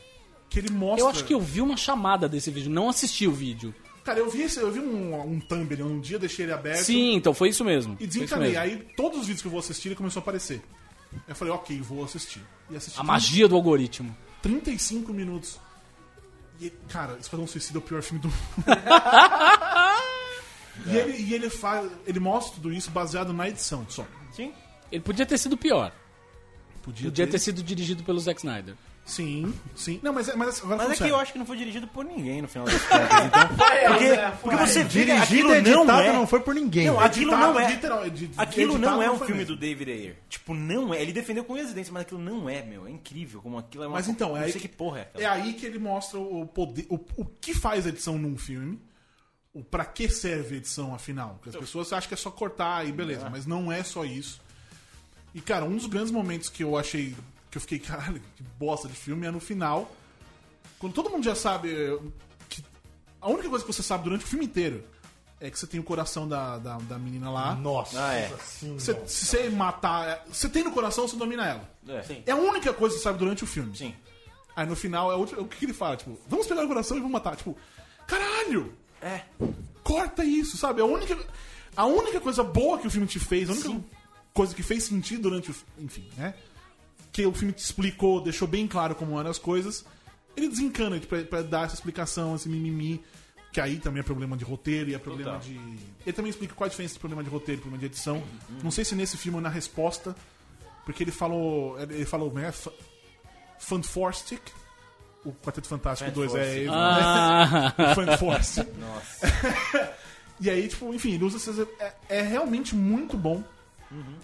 Que ele mostra. Eu acho que eu vi uma chamada desse vídeo, não assisti o vídeo. Cara, eu vi, esse- eu vi um, um thumbnail um dia, deixei ele aberto. Sim, então foi isso mesmo. E desencanei. Aí todos os vídeos que eu vou assistir, ele começou a aparecer. Eu falei, ok, vou assistir. E assisti A magia do algoritmo. 35 minutos. E, cara, Esquadrão Suicida é o pior filme do mundo. e ele, e ele faz. Ele mostra tudo isso baseado na edição só. Sim. Ele podia ter sido pior. Podia, Podia ter sido dirigido pelo Zack Snyder. Sim, sim. Não, mas, é- mas agora Mas é que eu acho que não foi dirigido por ninguém no final das contas. Então, porque, porque você vê que aquilo e editado não é... não foi por ninguém. Não, aquilo Editado, não é. literal, edi- Aquilo editado não é um filme mesmo. do David Ayer. Tipo, não é. Ele defendeu com evidência, mas aquilo não é, meu. É incrível como aquilo é uma. Mas então, é não aí sei que porra é. É aí que ele mostra o poder. O, o que faz a edição num filme. O pra que serve a edição, afinal. Porque as pessoas acham que é só cortar e beleza, mas não é só isso. E, cara, um dos grandes momentos que eu achei. Que eu fiquei, caralho, que bosta de filme é no final. Quando todo mundo já sabe. eh, que a única coisa que você sabe durante o filme inteiro é que você tem o coração da, da, da menina lá. Nossa. Ah, é. Sim, Você- se você matar. é, Você tem no coração, você domina ela. É. Sim. É a única coisa que você sabe durante o filme. Sim. Aí no final, é o, o que, que ele fala? Tipo, vamos pegar o coração e vamos matar. Tipo, caralho! É. Corta isso, sabe? A única, a única coisa boa que o filme te fez, a única coisa que fez sentido durante o. fi- Enfim, né? Que o filme te explicou, deixou bem claro como eram as coisas. Ele desencana pra, pra dar essa explicação, esse mimimi. Que aí também é problema de roteiro e é problema Total. de. Ele também explica qual a diferença entre problema de roteiro e problema de edição. Não sei se nesse filme ou na resposta. Porque ele falou. Ele falou, né? Fa- Fantastic. O Quarteto Fantástico 2 é ele. Ah, O Fanforce. Nossa. e aí, tipo, enfim, ele usa essas. É, é realmente muito bom.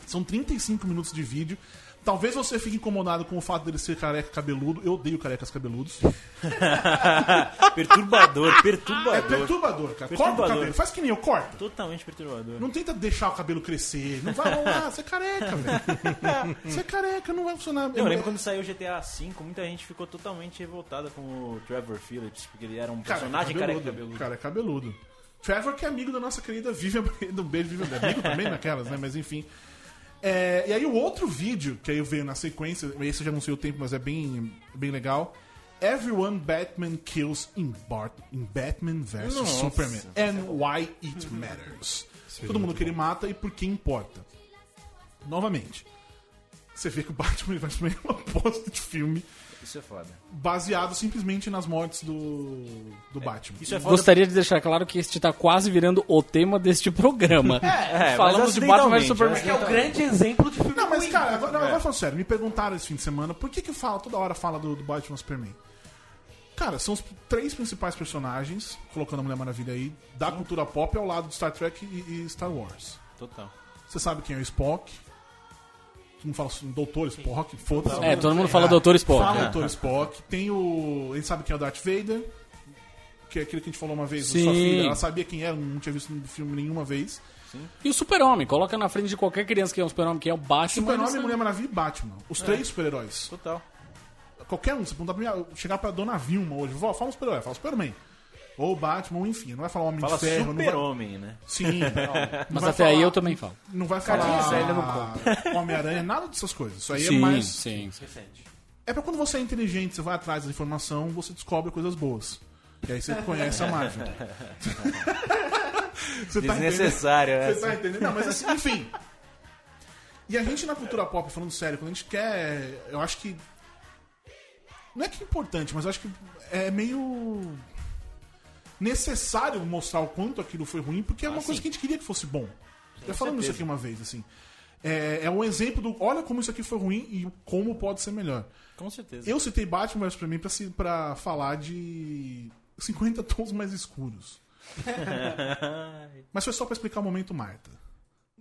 São 35 minutos de vídeo. Talvez você fique incomodado com o fato dele ser careca cabeludo. Eu odeio carecas cabeludos. Perturbador, É perturbador. perturbador, cara. Corta o Perturbador. cabelo. Faz que nem eu, corta. Totalmente perturbador. Não tenta deixar o cabelo crescer. Não vai rolar. Você é careca, velho. Você é careca, não vai funcionar. Eu lembro quando saiu o GTA V, muita gente ficou totalmente revoltada com o Trevor Phillips, porque ele era um Cara, personagem careca cabeludo. Cara, é cabeludo. Trevor, que é amigo da nossa querida Vivian Breda. Um beijo, Vivian Breda. Amigo também naquelas, né? Mas enfim. É, e aí o outro vídeo, que aí veio na sequência, esse eu já não sei o tempo, mas é bem, bem legal. Everyone Batman kills in, Bart, in Batman vs. Superman. And why it matters. todo mundo que ele mata e por que importa. Novamente, você vê que o Batman vs Superman é uma bosta de filme Isso é foda. baseado simplesmente nas mortes do, do Batman. Isso é foda. Gostaria de deixar claro que este tá quase virando o tema deste programa. É, Falamos mas de Batman vs Superman. né? Que é o grande exemplo de filme Não, mas ruim. cara, agora, não, agora falando sério, me perguntaram esse fim de semana por que que fala, toda hora fala do, do Batman Superman. Cara, são os três principais personagens, colocando a Mulher Maravilha aí, da cultura pop ao lado de Star Trek e, e Star Wars. Total. Você sabe quem é o Spock? Todo mundo fala assim, Doutor Spock, foda-se. É, todo mundo fala Doutor Spock. Fala né? Doutor Spock. Tem o. Ele sabe quem é o Darth Vader. Que é aquele que a gente falou uma vez, Sim. sua filha. Ela sabia quem era, não tinha visto no filme nenhuma vez. E o Super-Homem, coloca na frente de qualquer criança que é um Super-Homem, que é o Batman. Super-Homem, Mulher Maravilha e Batman. Os três super-heróis. Total. Qualquer um, você perguntar pra mim, chegar pra Dona Vilma hoje, vó, fala um super-herói, fala Superman. Ou Batman, ou enfim, não vai falar Homem Fala de Ferro. não vai- super-homem, né? Sim, não, Mas vai até aí falar- eu também falo. Não vai falar não Homem-Aranha, nada dessas coisas. Isso aí sim, é mais. sim, sim. É pra quando você é inteligente, você vai atrás da informação, você descobre coisas boas. E aí você conhece a Marvel. você tá entendendo? Desnecessário Você essa. tá entendendo? Não, mas assim, enfim. E a gente na cultura pop, falando sério, quando a gente quer. Eu acho que. Não é que é importante, mas eu acho que é meio. Necessário mostrar o quanto aquilo foi ruim, porque é uma coisa que a gente queria que fosse bom. Já falamos isso aqui uma vez, assim. É, é um exemplo do. Olha como isso aqui foi ruim e como pode ser melhor. Com certeza. Eu citei Batman vs Superman pra, se- pra falar de 50 tons mais escuros. Mas foi só pra explicar o momento Marta.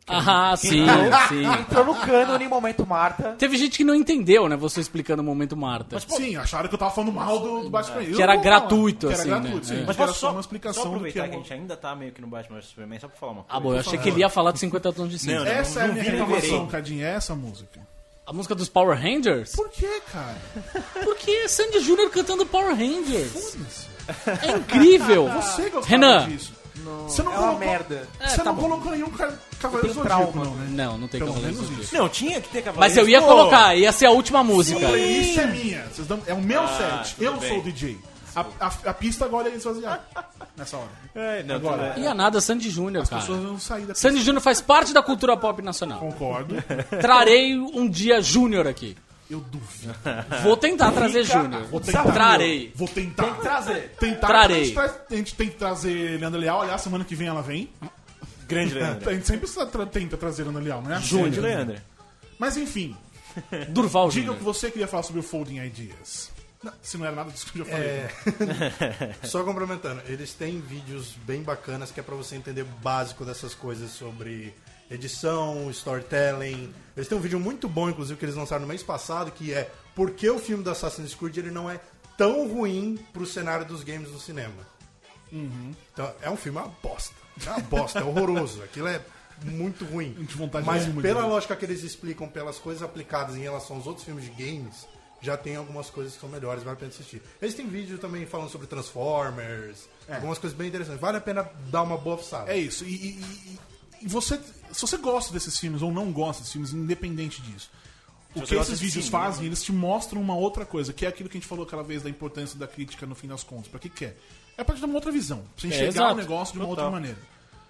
Ah, sim, sim. Entrou no cânone em momento Marta. Teve gente que não entendeu, né? Você explicando o momento Marta. Sim, acharam que eu tava falando mal do, do Batman. Eu Que era não gratuito, que era assim, gratuito, né? sim. É. Mas Mas era posso só só, uma só explicação do que aproveitar é que a gente ainda tá meio que no Batman vs Superman, só pra falar uma coisa. Ah, bom, eu achei que ele ia falar de 50 tons de cinza. Não, Essa é a minha não reclamação. Cadinho, é essa música. A música dos Power Rangers? Por que, cara? Porque é Sandy Júnior cantando Power Rangers. É incrível. Você gostava Renan. disso. Você não É uma colocou, merda. Você tá não bom. colocou nenhum ca- Cavaleiro Zodíaco, trauma. não, né? Não, não tem Pelo isso. Zodíaco. Não, tinha que ter Mas Cavaleiros. eu ia Pô, colocar, ia ser a última música. A playlist é minha. Vocês dão- é o meu Ah, set. Eu bem. sou o DJ. A, a, a pista agora é esvaziada. Nessa hora. É, não, Agora. bem. Ia nada, Sandy Júnior, As pessoas cara. vão sair da Sandy Júnior faz parte da cultura pop nacional. Concordo. Trarei um dia Júnior aqui. Eu duvido. Vou tentar trazer Júnior. Vou tentar. Trarei. Vou tentar. Tem que trazer. Tentar. Trarei. A gente, traz- a gente tem que trazer Leandro Leal. Aliás, semana que vem ela vem. Grande A Leandro. gente sempre tra- tenta trazer Leandro Leal, né? Grande Leandro. Mas enfim, Durval diga o Júnior. que você queria falar sobre o Folding Ideas. Não, se não era nada disso que eu já falei. É. Só complementando, eles têm vídeos bem bacanas que é pra você entender o básico dessas coisas sobre edição, storytelling. Eles têm um vídeo muito bom, inclusive, que eles lançaram no mês passado, que é por que o filme da Assassin's Creed ele não é tão ruim pro cenário dos games no cinema. Então, é um filme uma bosta. É uma bosta, é horroroso. Aquilo é muito ruim. Gente, vontade de Mas pela lógica que eles explicam, pelas coisas aplicadas em relação aos outros filmes de games, já tem algumas coisas que são melhores, vale a pena assistir. Eles têm vídeo também falando sobre Transformers, algumas coisas bem interessantes. Vale a pena dar uma boa fuçada. É isso. E- e você, se você gosta desses filmes ou não gosta desses filmes, independente disso, o que esses de vídeos cinema, fazem, eles te mostram uma outra coisa, que é aquilo que a gente falou aquela vez da importância da crítica no fim das contas. Pra que que é? É pra te dar uma outra visão, pra você enxergar exato. o negócio de uma Total. outra maneira.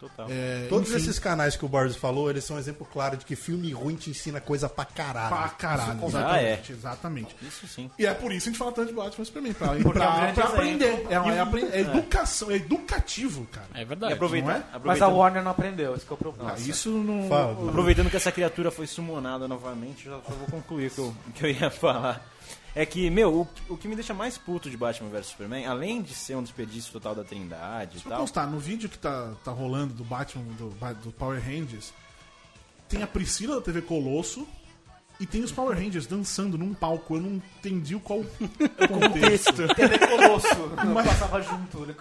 Total. É, Todos enfim, esses canais que o Boris falou, eles são um exemplo claro de que filme ruim te ensina coisa pra caralho. Pra caralho. Ah, Exatamente, é. exatamente. Isso sim. E é por isso que a gente fala tanto de Batman Superman, pra, Porque é um pra, grande pra exemplo. aprender. É, é, é educação, é educativo, cara. É verdade. é? Mas a Warner não aprendeu, esse que é o problema. Ah, isso não. Fala. aproveitando que essa criatura foi sumonada novamente, já só vou concluir o que que eu ia falar. É que, meu, o, o que me deixa mais puto de Batman vs Superman, além de ser um desperdício total da Trindade e Só tal. constar, no vídeo que tá, tá rolando do Batman, do, do Power Rangers, tem a Priscila da TV Colosso e tem os Power Rangers dançando num palco. Eu não entendi o qual o contexto. TV Colosso, não passava junto. né?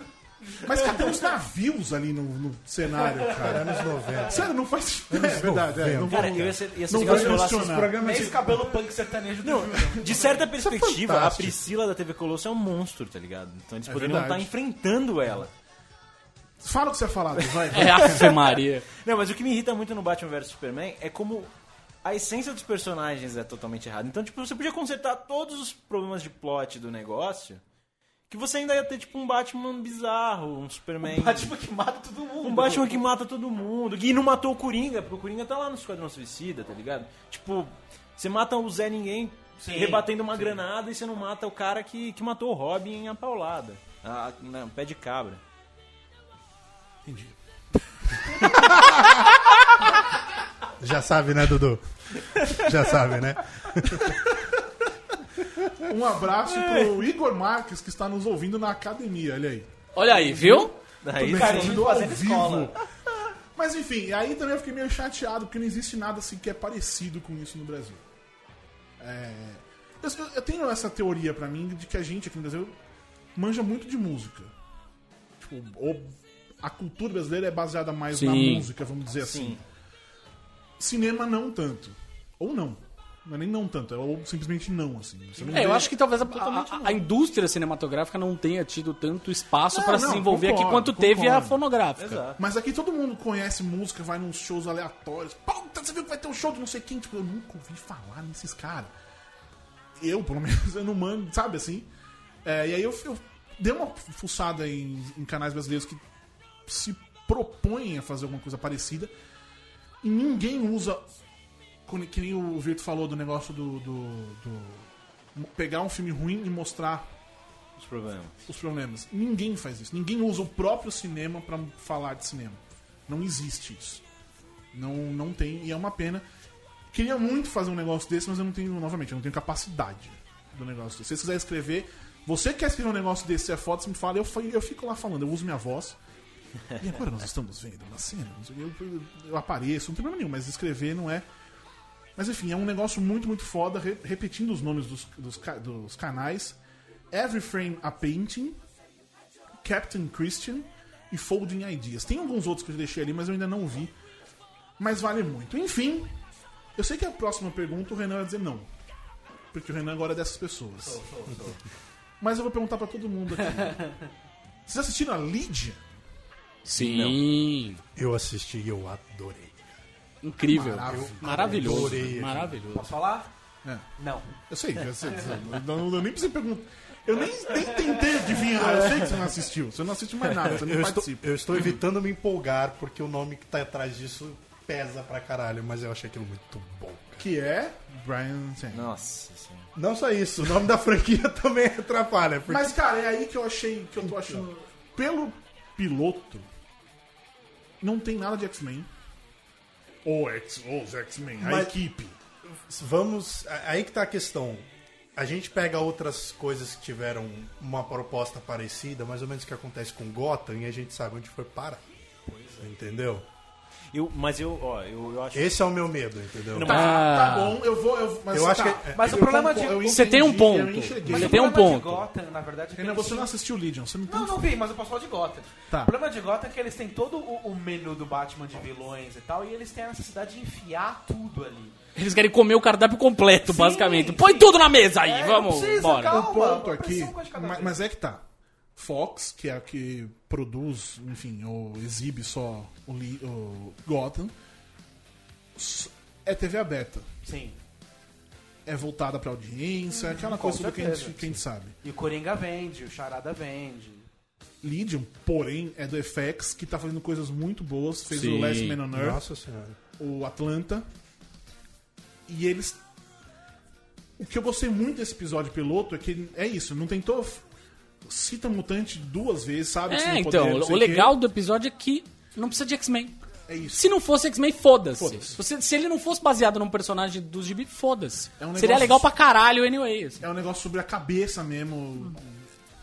Mas cadê os navios ali no, no cenário, cara? Anos 90. Sério, não faz. É verdade, é, não vou, Cara, eu ia ser, ia ser não legal vou se rolasse questionar. Nem esse cabelo punk sertanejo do Júnior. De certa perspectiva, a fantástico. Priscila da TV Colosso é um monstro, tá ligado? Então eles É poderiam estar verdade. enfrentando ela. Fala o que você ia falar, vai. vai. É Ave Maria. Não, mas o que me irrita muito no Batman vs Superman é como a essência dos personagens é totalmente errada. Então, tipo, você podia consertar todos os problemas de plot do negócio, que você ainda ia ter, tipo, um Batman bizarro, um Superman... Batman que mata todo mundo. Um Batman que mata todo mundo. E não matou o Coringa, porque o Coringa tá lá no Esquadrão Suicida, tá ligado? Tipo, você mata o Zé Ninguém Sim, rebatendo uma granada e você não mata o cara que, que matou o Robin em a paulada. Ah, não, pé de cabra. Entendi. Já sabe, né, Dudu? Já sabe, né? Um abraço pro Igor Marques, que está nos ouvindo na academia, olha aí. Olha aí, viu? Daí, Também carinho fazendo escola. Mas enfim, aí também eu fiquei meio chateado, porque não existe nada assim que é parecido com isso no Brasil. É, Eu, eu- eu tenho essa teoria pra mim de que a gente aqui no Brasil manja muito de música. Tipo, ou a cultura brasileira é baseada mais na Sim. música, vamos dizer assim. Cinema não tanto. Ou não. Não é nem não tanto, é ou simplesmente não, assim. Você não É, eu acho que talvez a, Totalmente a- não. a indústria cinematográfica não tenha tido tanto espaço pra se não, desenvolver aqui concordo, quanto teve a concordo. fonográfica. Exato. Mas aqui todo mundo conhece música, vai nos shows aleatórios. Puta, você viu que vai ter um show de não sei quem? Tipo, eu nunca ouvi falar nesses caras. Eu, pelo menos, eu não mando, sabe assim? É, e aí eu, eu dei uma fuçada em, em canais brasileiros que se propõem a fazer alguma coisa parecida. E ninguém usa. Que nem o Virto falou do negócio do, do- do- Pegar um filme ruim e mostrar Os problemas. os problemas. Ninguém faz isso. Ninguém usa o próprio cinema pra falar de cinema. Não existe isso. Não, não tem, e é uma pena. Queria muito fazer um negócio desse, mas eu não tenho, novamente, eu não tenho capacidade do negócio desse. Se você quiser escrever, você quer escrever um negócio desse, se é foda, você me fala, eu, eu fico lá falando, eu uso minha voz. E agora nós estamos vendo uma cena, eu, eu apareço, não tem problema nenhum, mas escrever não é. Mas enfim, é um negócio muito, muito foda, re- repetindo os nomes dos, dos, dos canais. Every Frame a Painting, Captain Christian e Folding Ideas. Tem alguns outros que eu deixei ali, mas eu ainda não vi. Mas vale muito. Enfim, eu sei que a próxima pergunta o Renan vai dizer não. Porque o Renan agora é dessas pessoas. Mas eu vou perguntar pra todo mundo aqui. Vocês assistiram a Lídia? Sim. Eu assisti e eu adorei. Incrível. Maravilhoso. Maravilhoso. Adorei. Maravilhoso. Posso falar? É. Não. Eu sei, eu sei. eu, não- eu nem precisei perguntar. Eu nem, nem tentei adivinhar. Eu sei que você não assistiu. Você não assiste mais nada, você não Eu estou, participa. eu estou evitando me empolgar porque o nome que tá atrás disso pesa pra caralho, mas eu achei aquilo muito bom. Que é Brian Tanner. Nossa senhora. Não só isso, o nome da franquia também atrapalha. Porque Mas, cara, é aí que eu achei, que eu tô achando. Pelo piloto, não tem nada de X-Men. Ou X, ou os X-Men, a Mas- equipe. vamos. Aí que tá a questão. A gente pega outras coisas que tiveram uma proposta parecida, mais ou menos o que acontece com Gotham, e a gente sabe onde foi parar. Entendeu? Eu, mas eu, ó, eu, eu acho Esse é o meu medo, entendeu? Tá, Ah. tá bom, eu vou. Eu, mas Eu acho tá, que- Mas o problema de- Você tem um ponto. Você tem um ponto. Gotham, na verdade, é Renan, você não assistiu Legion, você não tem. Não, não vi, mas eu posso falar de Gotham. Tá. O problema de Gotham é que eles têm todo o, o menu do Batman de vilões e tal, e eles têm a necessidade de enfiar tudo ali. Eles querem comer o cardápio completo, Sim, basicamente. Põe sim. tudo na mesa aí, É, vamos, não precisa, bora. calma. O ponto aqui, mas, mas é que tá. Fox, que é a que produz, enfim, ou exibe só o, li- o Gotham, é TV aberta. Sim. É voltada pra audiência, aquela coisa do que a, gente, certeza, que a gente sabe. E o Coringa vende, o Charada vende. Legion, porém, é do FX, que tá fazendo coisas muito boas. Fez Sim. o Last Man on Earth, Nossa senhora. o Atlanta. E eles. O que eu gostei muito desse episódio piloto é que é isso, não tentou. Cita mutante duas vezes, sabe? que É, então, poder, o legal do episódio é que não precisa de X-Men. É isso. Se não fosse X-Men, foda-se. Você- se ele não fosse baseado num personagem dos gibi, foda-se. É um Seria legal pra caralho, anyway. assim. É um negócio sobre a cabeça mesmo.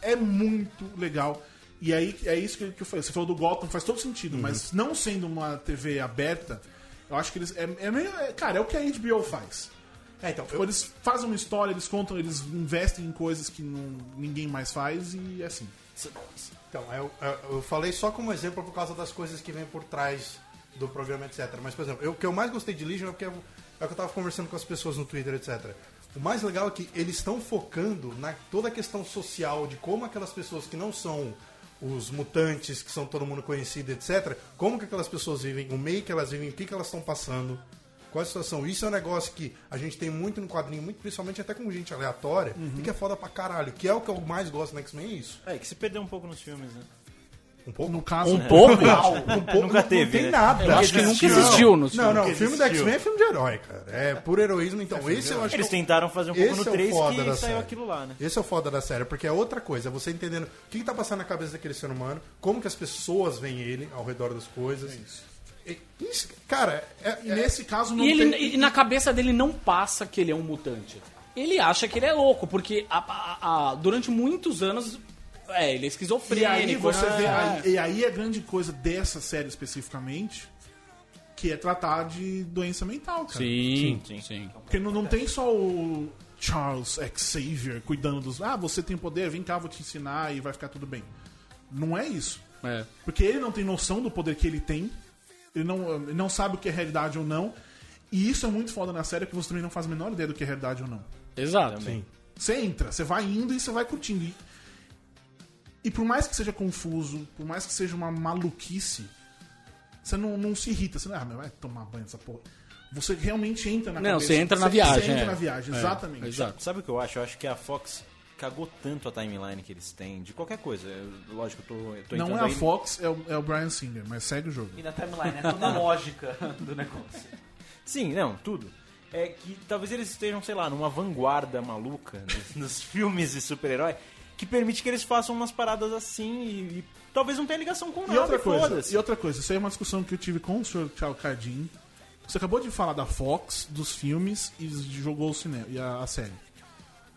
É muito legal. E aí é isso que, que eu falei. Você falou do Gotham, faz todo sentido, Uhum. mas não sendo uma TV aberta, eu acho que eles. É, é meio. é- cara, é o que a HBO faz. É, então, Tipo, Eles fazem uma história, eles contam, eles investem em coisas que não- ninguém mais faz e é assim. Então, eu, eu- eu falei só como exemplo por causa das coisas que vêm por trás do programa, etc. Mas, por exemplo, eu- o que eu mais gostei de Legion é porque eu, é o que eu tava conversando com as pessoas no Twitter, etc. O mais legal é que eles estão focando na toda a questão social de como aquelas pessoas que não são os mutantes, que são todo mundo conhecido, etc. Como que aquelas pessoas vivem, o meio que elas vivem, o que, que elas estão passando. Qual a situação? Isso é um negócio que a gente tem muito no quadrinho, muito principalmente até com gente aleatória, e que é foda pra caralho. Que é o que eu mais gosto no X-Men, é isso. É, que se perdeu um pouco nos filmes, né? Um pouco. No caso, Um pouco? Um pouco Nunca não, teve, não tem né? nada. Eu acho que nunca existiu nos Não, não, o filme do. X-Men é filme de herói, cara. É puro heroísmo, então. esse eu acho Eles que é tentaram fazer um pouco esse no é o 3 foda que da saiu série. aquilo lá, né? Esse é o foda da série, porque é outra coisa, você entendendo o que, que tá passando na cabeça daquele ser humano, como que as pessoas veem ele ao redor das coisas. E- isso, cara, é, E nesse caso não E, ele, tem... e na cabeça dele não passa que ele é um mutante. Ele acha que ele é louco, porque a- a- a- durante muitos anos. É, ele é E esquizofrênico. aí você né? vê, aí- e aí a grande coisa dessa série especificamente, que é tratar de doença mental, cara. Sim, sim, sim. Porque não, não tem só o Charles Xavier cuidando dos. Ah, você tem poder, vem cá, vou te ensinar e vai ficar tudo bem. Não é isso. É. Porque ele não tem noção do poder que ele tem, ele não, ele não sabe o que é realidade ou não. E isso é muito foda na série, que você também não faz a menor ideia do que é realidade ou não. Exato. Sim. Você entra, você vai indo e você vai curtindo. E, e por mais que seja confuso, por mais que seja uma maluquice, você não, não se irrita. Você não, ah, mas vai tomar banho essa porra. Você realmente entra na Não, cabeça. você entra na Você- viagem, Você entra é. na viagem, É, exatamente. exato. Sabe o que eu acho? Eu acho que a Fox cagou tanto a timeline que eles têm, de qualquer coisa. Eu- lógico, eu tô, eu tô Não é a aí- Fox, é o, é o Brian Singer, mas segue o jogo. E na timeline, é toda a lógica do negócio. Sim, não, tudo. É que talvez eles estejam, sei lá, numa vanguarda maluca dos, dos filmes de super-herói que permite que eles façam umas paradas assim e, e talvez não tenha ligação com nada. E outra coisa, e outra coisa, isso aí é uma discussão que eu tive com o Sr. Charles Cardim. Você acabou de falar da Fox, dos filmes e jogou o cinema e a, a série.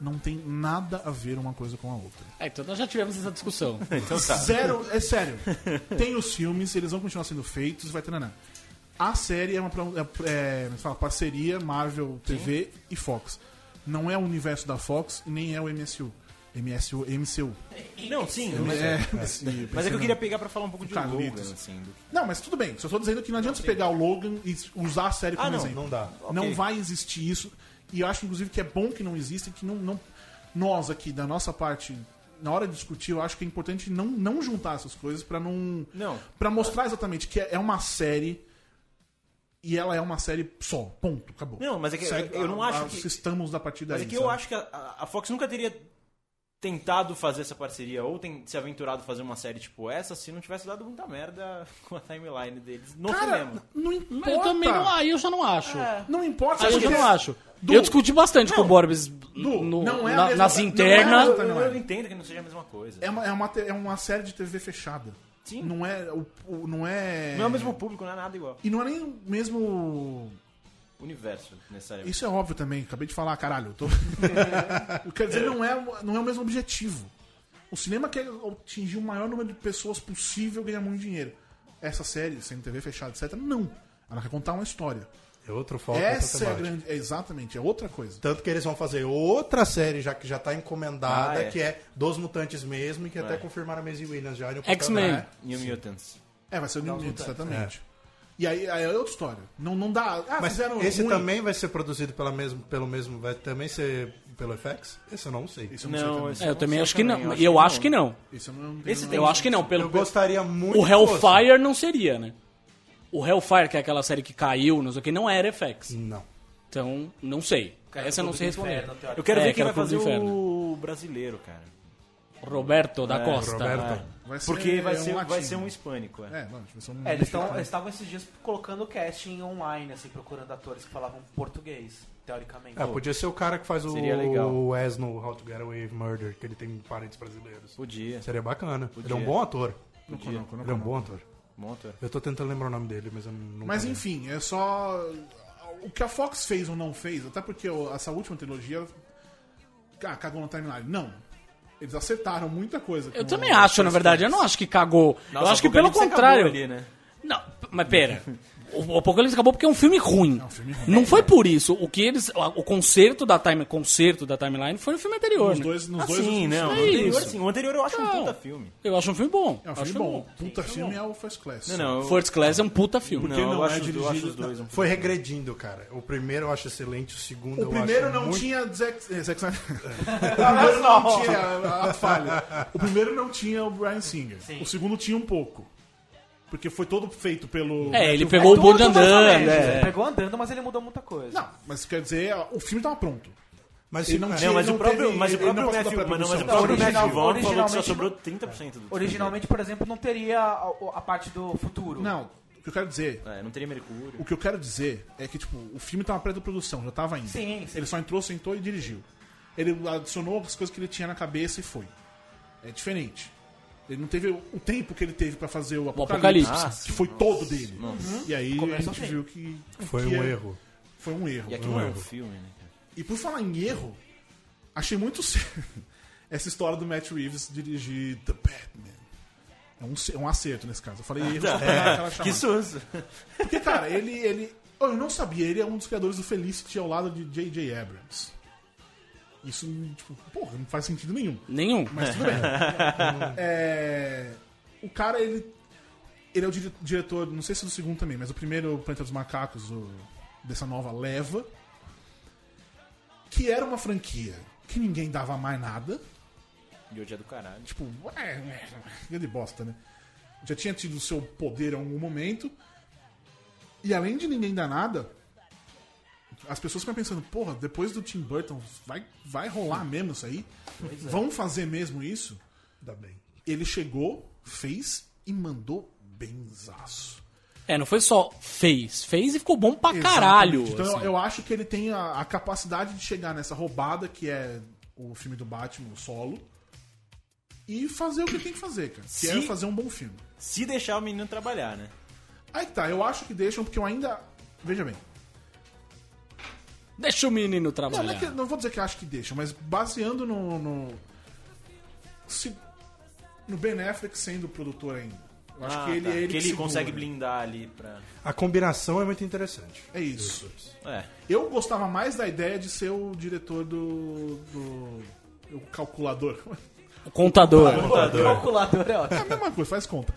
Não tem nada a ver uma coisa com a outra. É, então nós já tivemos essa discussão. Então tá. Zero, é sério. Tem os filmes, eles vão continuar sendo feitos, vai ter nada. A série é uma é, é, se fala, parceria Marvel TV e Fox. Não é o universo da Fox e nem é o MSU. MSU, MCU. Não, sim, mas, É, mas é que eu queria pegar pra falar um pouco de Carlitos. Logan, assim. do- Não, mas tudo bem. Só tô dizendo que não adianta você pegar o Logan e usar a série como Ah, não, exemplo. Não dá. Não vai existir isso. E eu acho, inclusive, que é bom que não exista e que não, não- nós aqui, da nossa parte, na hora de discutir, eu acho que é importante não, não juntar essas coisas pra não. Não. Pra mostrar exatamente que é uma série e ela é uma série só. Ponto. Acabou. Não, mas é que Segue eu não a- acho a- que- Estamos da partida Mas aí. é que eu sabe? acho que a, a Fox nunca teria tentado fazer essa parceria ou tem, se aventurado fazer uma série tipo essa se não tivesse dado muita merda com a timeline deles no Cara, cinema. não importa. eu também não, aí eu já não acho. Não importa. Aí eu já não acho. Du, eu discuti bastante com o Borbes Du, no- não é a na- mesma- nas não é internas. mesma- Eu, eu entendo que não seja a mesma coisa. É uma, é, uma, é uma série de TV fechada. Sim. Não é. O, o- não é. Não é o mesmo público, não é nada igual. E não é nem o mesmo. Universo, necessariamente. Isso é óbvio também, acabei de falar, caralho. Eu tô... eu quero dizer, não é, não é o mesmo objetivo. O cinema quer atingir o maior número de pessoas possível e ganhar muito dinheiro. Essa série, sendo TV fechada, etc., não. Ela quer contar uma história. É outro foco. Essa é a grande. É exatamente, é outra coisa. Tanto que eles vão fazer outra série já que já tá encomendada, Ah, é. que é dos mutantes mesmo, e que até É. confirmaram a Maisie Williams já. X-Men. papel. New Mutants. É, vai ser o New Mutants, Mutantes. exatamente. E aí, aí é outra história. Não, não dá. Ah, Mas fizeram esse ruim. também vai ser produzido pela mesmo, pelo mesmo. Vai também ser pelo FX? Esse eu não sei. Isso eu não, sei Não, também. esse É, eu também sei acho que não. também, Eu acho que não. Isso eu não Esse Eu acho que não. Pelo, Eu gostaria muito. o. Hellfire não seria, né? O Hellfire, que é aquela série que caiu, não sei o que, não era FX. Não. Então, não sei. Essa eu não sei responder. Eu quero É, ver que quem vai fazer o brasileiro, cara. Roberto da É, Costa. Roberto. Vai ser Porque vai um ser, vai latino. ser um hispânico, é. É, não, vai ser um É, eles tão- eles estavam esses dias colocando casting online, assim, procurando atores que falavam português, teoricamente. É, podia ser o cara que faz o, Seria legal. o Wes no How to Get Away with Murder, que ele tem parentes brasileiros. Podia. Seria bacana. Ele é um Podia. bom ator. Não não Ele é um bom ator. Bom ator. Eu tô tentando lembrar o nome dele, mas eu não. Mas lembro. enfim, é só. O que a Fox fez ou não fez, até porque essa última trilogia. Ah, cagou na timeline. Não. Eles acertaram muita coisa. Eu também acho, na verdade. Eu não acho que cagou. eu Nossa, acho que pelo contrário. Ali, né? Não, mas pera. O Apocalipse acabou porque é um filme ruim. É um filme ruim. Não foi por isso. O que eles. O concerto da time, concerto da timeline foi no filme anterior. Nos né? dois, nos Ah, dois sim, últimos não. O É anterior, isso. sim. O anterior eu acho um Não. puta filme. Eu acho um filme bom. É um Acho filme bom. Puta filme é o First Class. Não, não. eu- First Class é um puta filme. Porque não, não eu, é acho, os- eu acho dirigido- os dois um Foi regredindo, cara. O primeiro eu acho excelente, o segundo O eu primeiro acho não muito... tinha Zack, eh, Zack o primeiro não tinha a, a falha. O primeiro não tinha o Brian Singer. Sim. O segundo tinha um pouco. Porque foi todo feito pelo. É, ele pegou o bonde andando, é. Ele pegou andando, mas ele mudou muita coisa. Não, mas quer dizer, o filme tava pronto. Mas Ele se não não tinha- mas o próprio, teve- mas o próprio Matthew, mas, não, mas o próprio Matthew Vaughn falou que só originalmente- sobrou 30% do Originalmente, por exemplo, não teria a, a parte do futuro. Não, o que eu quero dizer. É, não teria Mercúrio. O que eu quero dizer é que, tipo, o filme tava pré-produção, já tava indo. Sim, sim. Ele só entrou, sentou e dirigiu. Ele adicionou as coisas que ele tinha na cabeça e foi. É diferente. Ele não teve o tempo que ele teve pra fazer o Apocalipse, Apocalipse. que foi todo dele. E aí a Começa gente assim. viu que Foi que um é- erro. Foi um erro. E aqui não é um filme, né? cara? E por falar em erro, achei muito sério essa história do Matt Reeves dirigir The Batman. É um, é um acerto nesse caso. Eu falei erro só pra dar aquela Que chamada. susto. Porque, cara, ele, ele. Eu não sabia, ele é um dos criadores do Felicity ao lado de J.J. Abrams. Isso, tipo, porra, não faz sentido nenhum. Nenhum. Mas tudo bem. É, o cara, ele. Ele é o dire- diretor, não sei se do segundo também, mas o primeiro Planeta dos Macacos, o- dessa nova leva. Que era uma franquia que ninguém dava mais nada. E hoje é do caralho. Tipo, é, é, grande bosta, né? Já tinha tido o seu poder em algum momento. E além de ninguém dar nada, as pessoas ficam pensando, porra, depois do Tim Burton, vai, vai rolar mesmo isso aí? Vão fazer mesmo isso? Dá bem. Ele chegou, fez e mandou benzaço. É, não foi só fez. Fez e ficou bom pra Exatamente. caralho. Então eu- assim. eu acho que ele tem a, a capacidade de chegar nessa roubada que é o filme do Batman, o solo, e fazer o que tem que fazer, cara. Que Se- é fazer um bom filme. Se deixar o menino trabalhar, né? Aí que tá, eu acho que deixam, porque eu ainda. Veja bem. Deixa o menino Não, trabalhar. não, é que- não vou dizer que acho que deixam, mas baseando no. no, se- no Ben Affleck sendo o produtor ainda. Eu acho Ah, que ele, tá. é ele que que ele consegue blindar ali pra. A combinação é muito interessante. É isso. É. Eu gostava mais da ideia de ser o diretor do. do o calculador. O contador. O calculador é É ótimo. a mesma coisa, faz conta.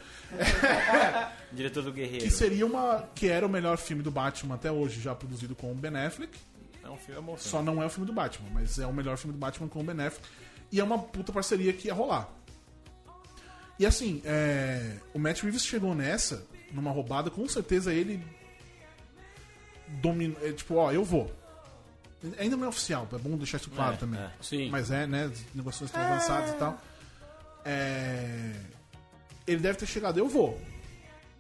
Diretor do Guerreiro. Que seria uma. Que era o melhor filme do Batman até hoje, já produzido com o Ben Affleck. É um filme, é bom filme. Só não é o filme do Batman, mas é o melhor filme do Batman com o Ben Affleck. E é uma puta parceria que ia rolar. E assim, é, o Matt Reeves chegou nessa, numa roubada, com certeza ele. Domina, é, tipo, ó, eu vou. Ainda não é oficial, é bom deixar isso claro É, também. é. Sim. Mas é, né? Negociações estão avançadas e tal. É, Ele deve ter chegado, eu vou.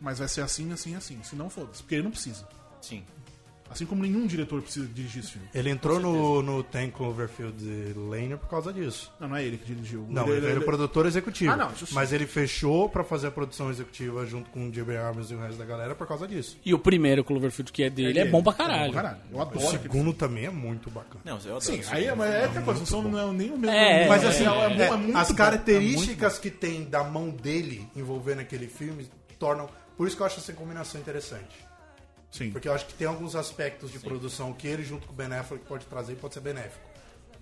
Mas vai ser assim, assim, assim. Se não, foda-se. Porque ele não precisa. Sim. Assim como nenhum diretor precisa dirigir esse filme. Ele entrou no, no Ten Cloverfield Lane por causa disso. Não, não é ele que dirigiu. Não, ele, era o produtor executivo. Ah, não, isso sim. Mas ele fechou pra fazer a produção executiva junto com o J.B. Abrams e o resto da galera por causa disso. E o primeiro Cloverfield que é dele é, bom pra caralho. Eu adoro O segundo também é muito bacana. Não, eu adoro Sim, aí é, mas é outra coisa, não são não, nem o mesmo. É, Mas é, assim, é, é, é, é muito as bom, características que tem da mão dele envolvendo aquele filme tornam. Por isso que eu acho essa combinação interessante. Sim. Porque eu acho que tem alguns aspectos de produção que ele, junto com o Ben Affleck, pode trazer e pode ser benéfico.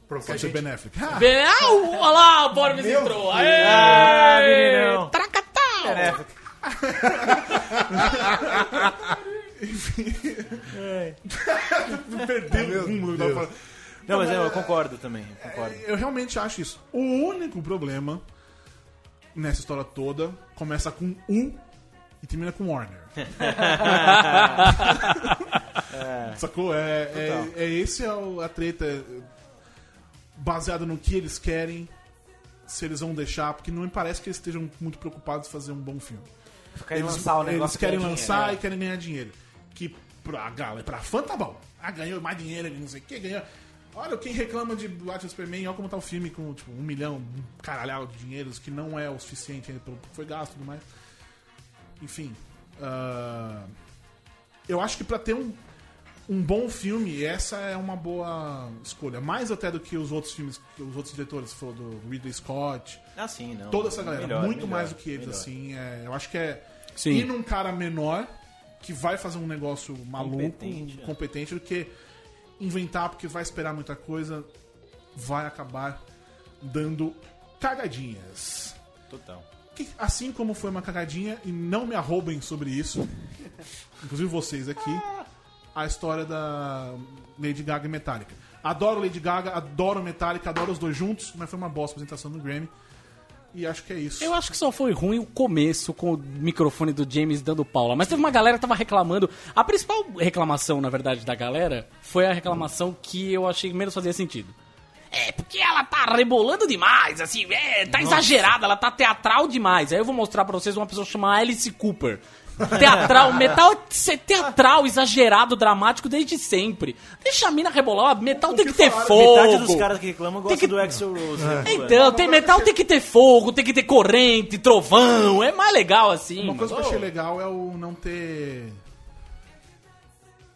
Porque Pode ser gente- benéfico. Be- Ah, o- olha lá, o Borbs Meu entrou. Deus. Aê! Ah, meninão. Tracatau! Perdeu o rumo eu falando. Não, mas eu concordo também. eu Concordo. Eu realmente acho isso. O único problema nessa história toda começa com U e termina com Warner. Sacou? É, é, é esse é o- a treta é, baseada no que eles querem, se eles vão deixar, porque não me parece que eles estejam muito preocupados em fazer um bom filme. Querem Eles, lançar o negócio eles querem lançar dinheiro, e querem ganhar dinheiro. Que pra galera, pra fã tá bom. Ah, ganhou mais dinheiro, não sei o que, ganhou. Olha, quem reclama de Batman Superman, olha como tá o filme com tipo, um milhão, um caralhau de dinheiros, que não é o suficiente ainda pelo que foi gasto e tudo mais. Enfim. Ah, eu acho que pra ter um, um bom filme, essa é uma boa escolha. Mais até do que os outros filmes, que os outros diretores, se for do Ridley Scott, Ah, sim, não. toda essa galera, Melhor, muito melhor, mais do que eles, melhor. assim. é, eu acho que é Sim. ir num cara menor que vai fazer um negócio maluco, Competente, competente, é. do que inventar porque vai esperar muita coisa, vai acabar dando cagadinhas. Total. Que, assim como foi uma cagadinha, e não me arroubem sobre isso, inclusive vocês aqui, a história da Lady Gaga e Metallica. Adoro Lady Gaga, adoro Metallica, adoro os dois juntos, mas foi uma bosta a apresentação do Grammy. E acho que é isso. Eu acho que só foi ruim o começo com o microfone do James dando Paula. Mas teve uma galera que tava reclamando. A principal reclamação, na verdade, da galera foi a reclamação que eu achei menos fazia sentido. É, porque ela tá rebolando demais, assim, é, tá exagerada, ela tá teatral demais. Aí eu vou mostrar pra vocês uma pessoa chamada Alice Cooper. Teatral, metal é teatral, exagerado, dramático desde sempre. Deixa a mina rebolar, metal tem que ter fogo. Metade dos caras que reclamam gostam que- do Axel Rose. né? Então, tem metal tem que ter fogo, tem que ter corrente, trovão, é mais legal assim. Uma coisa que eu achei ô, legal é o não ter.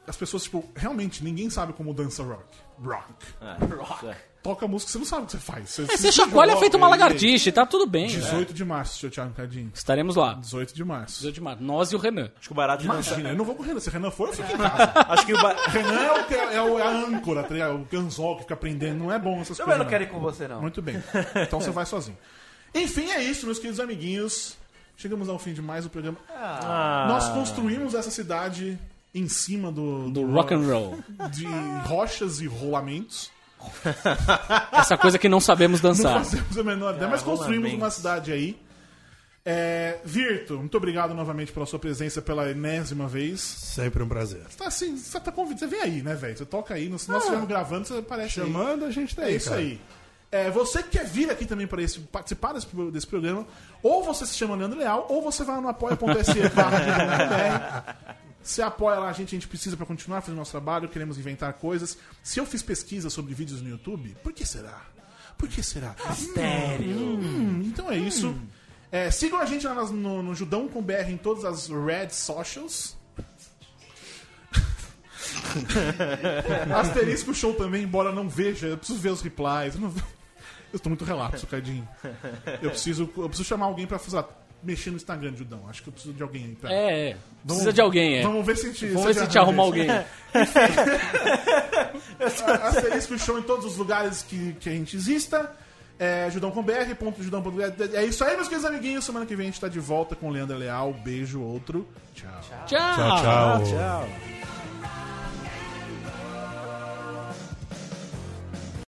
As pessoas, tipo, realmente ninguém sabe como dança rock. Rock. Toca música, você não sabe o que você faz. Você, É, você chacoalha joga feito uma lagartixa e tá tudo bem. 18 de março, seu Thiago Cadinho. Estaremos lá. 18 de março. 18 de março. Nós e o Renan. Acho que o barato dançar. Imagina, eu não vou com o Renan. Se o Renan for, eu fico em casa. Acho que o ba... Renan é, o, que- é, o- é a âncora, tá ligado? o anzol que fica aprendendo. Não é bom essas Eu coisas. não quero ir com você, não. Muito bem. Então você vai sozinho. Enfim, é isso, meus queridos amiguinhos. Chegamos ao fim de mais um programa. Ah. Nós construímos essa cidade em cima do, Do rock and roll. de rochas e rolamentos. Essa coisa que não sabemos Não dançar. fazemos a menor ideia, mas construímos uma cidade aí. É, Virto, muito obrigado novamente pela sua presença pela enésima vez. Sempre um prazer. Tá assim, você tá convidado. Você vem aí, né, velho? Você toca aí. Se nós estivermos gravando, você aparece aí. Chamando, a gente tá É aí, isso cara. aí. É, você que quer vir aqui também para esse, participar desse, desse programa, ou você se chama Leandro Leal, ou você vai no apoia.se Você apoia lá a gente, a gente precisa para continuar fazendo nosso trabalho, queremos inventar coisas. Se eu fiz pesquisa sobre vídeos no YouTube, por que será? Por que será? Mistério. Hum, então é isso. É, sigam a gente lá no, no Judão com BR em todas as Red Socials. Asterisco Show também, embora não veja, eu preciso ver os replies. Eu, não... eu tô muito relapso, Cadinho. Eu preciso, eu preciso chamar alguém pra lá, mexer no Instagram Judão. Acho que eu preciso de alguém aí pra. É, é. Precisa de alguém, é. Vamos ver se a gente, Vamos ver se a gente arruma isso. alguém. Asterisco Show em todos os lugares que, que a gente exista. É, judão com BR, ponto judão. É isso aí, meus queridos amiguinhos. Semana que vem a gente tá de volta com o Leandro Leal. Beijo, outro. Tchau. Tchau. Tchau, tchau. Tchau.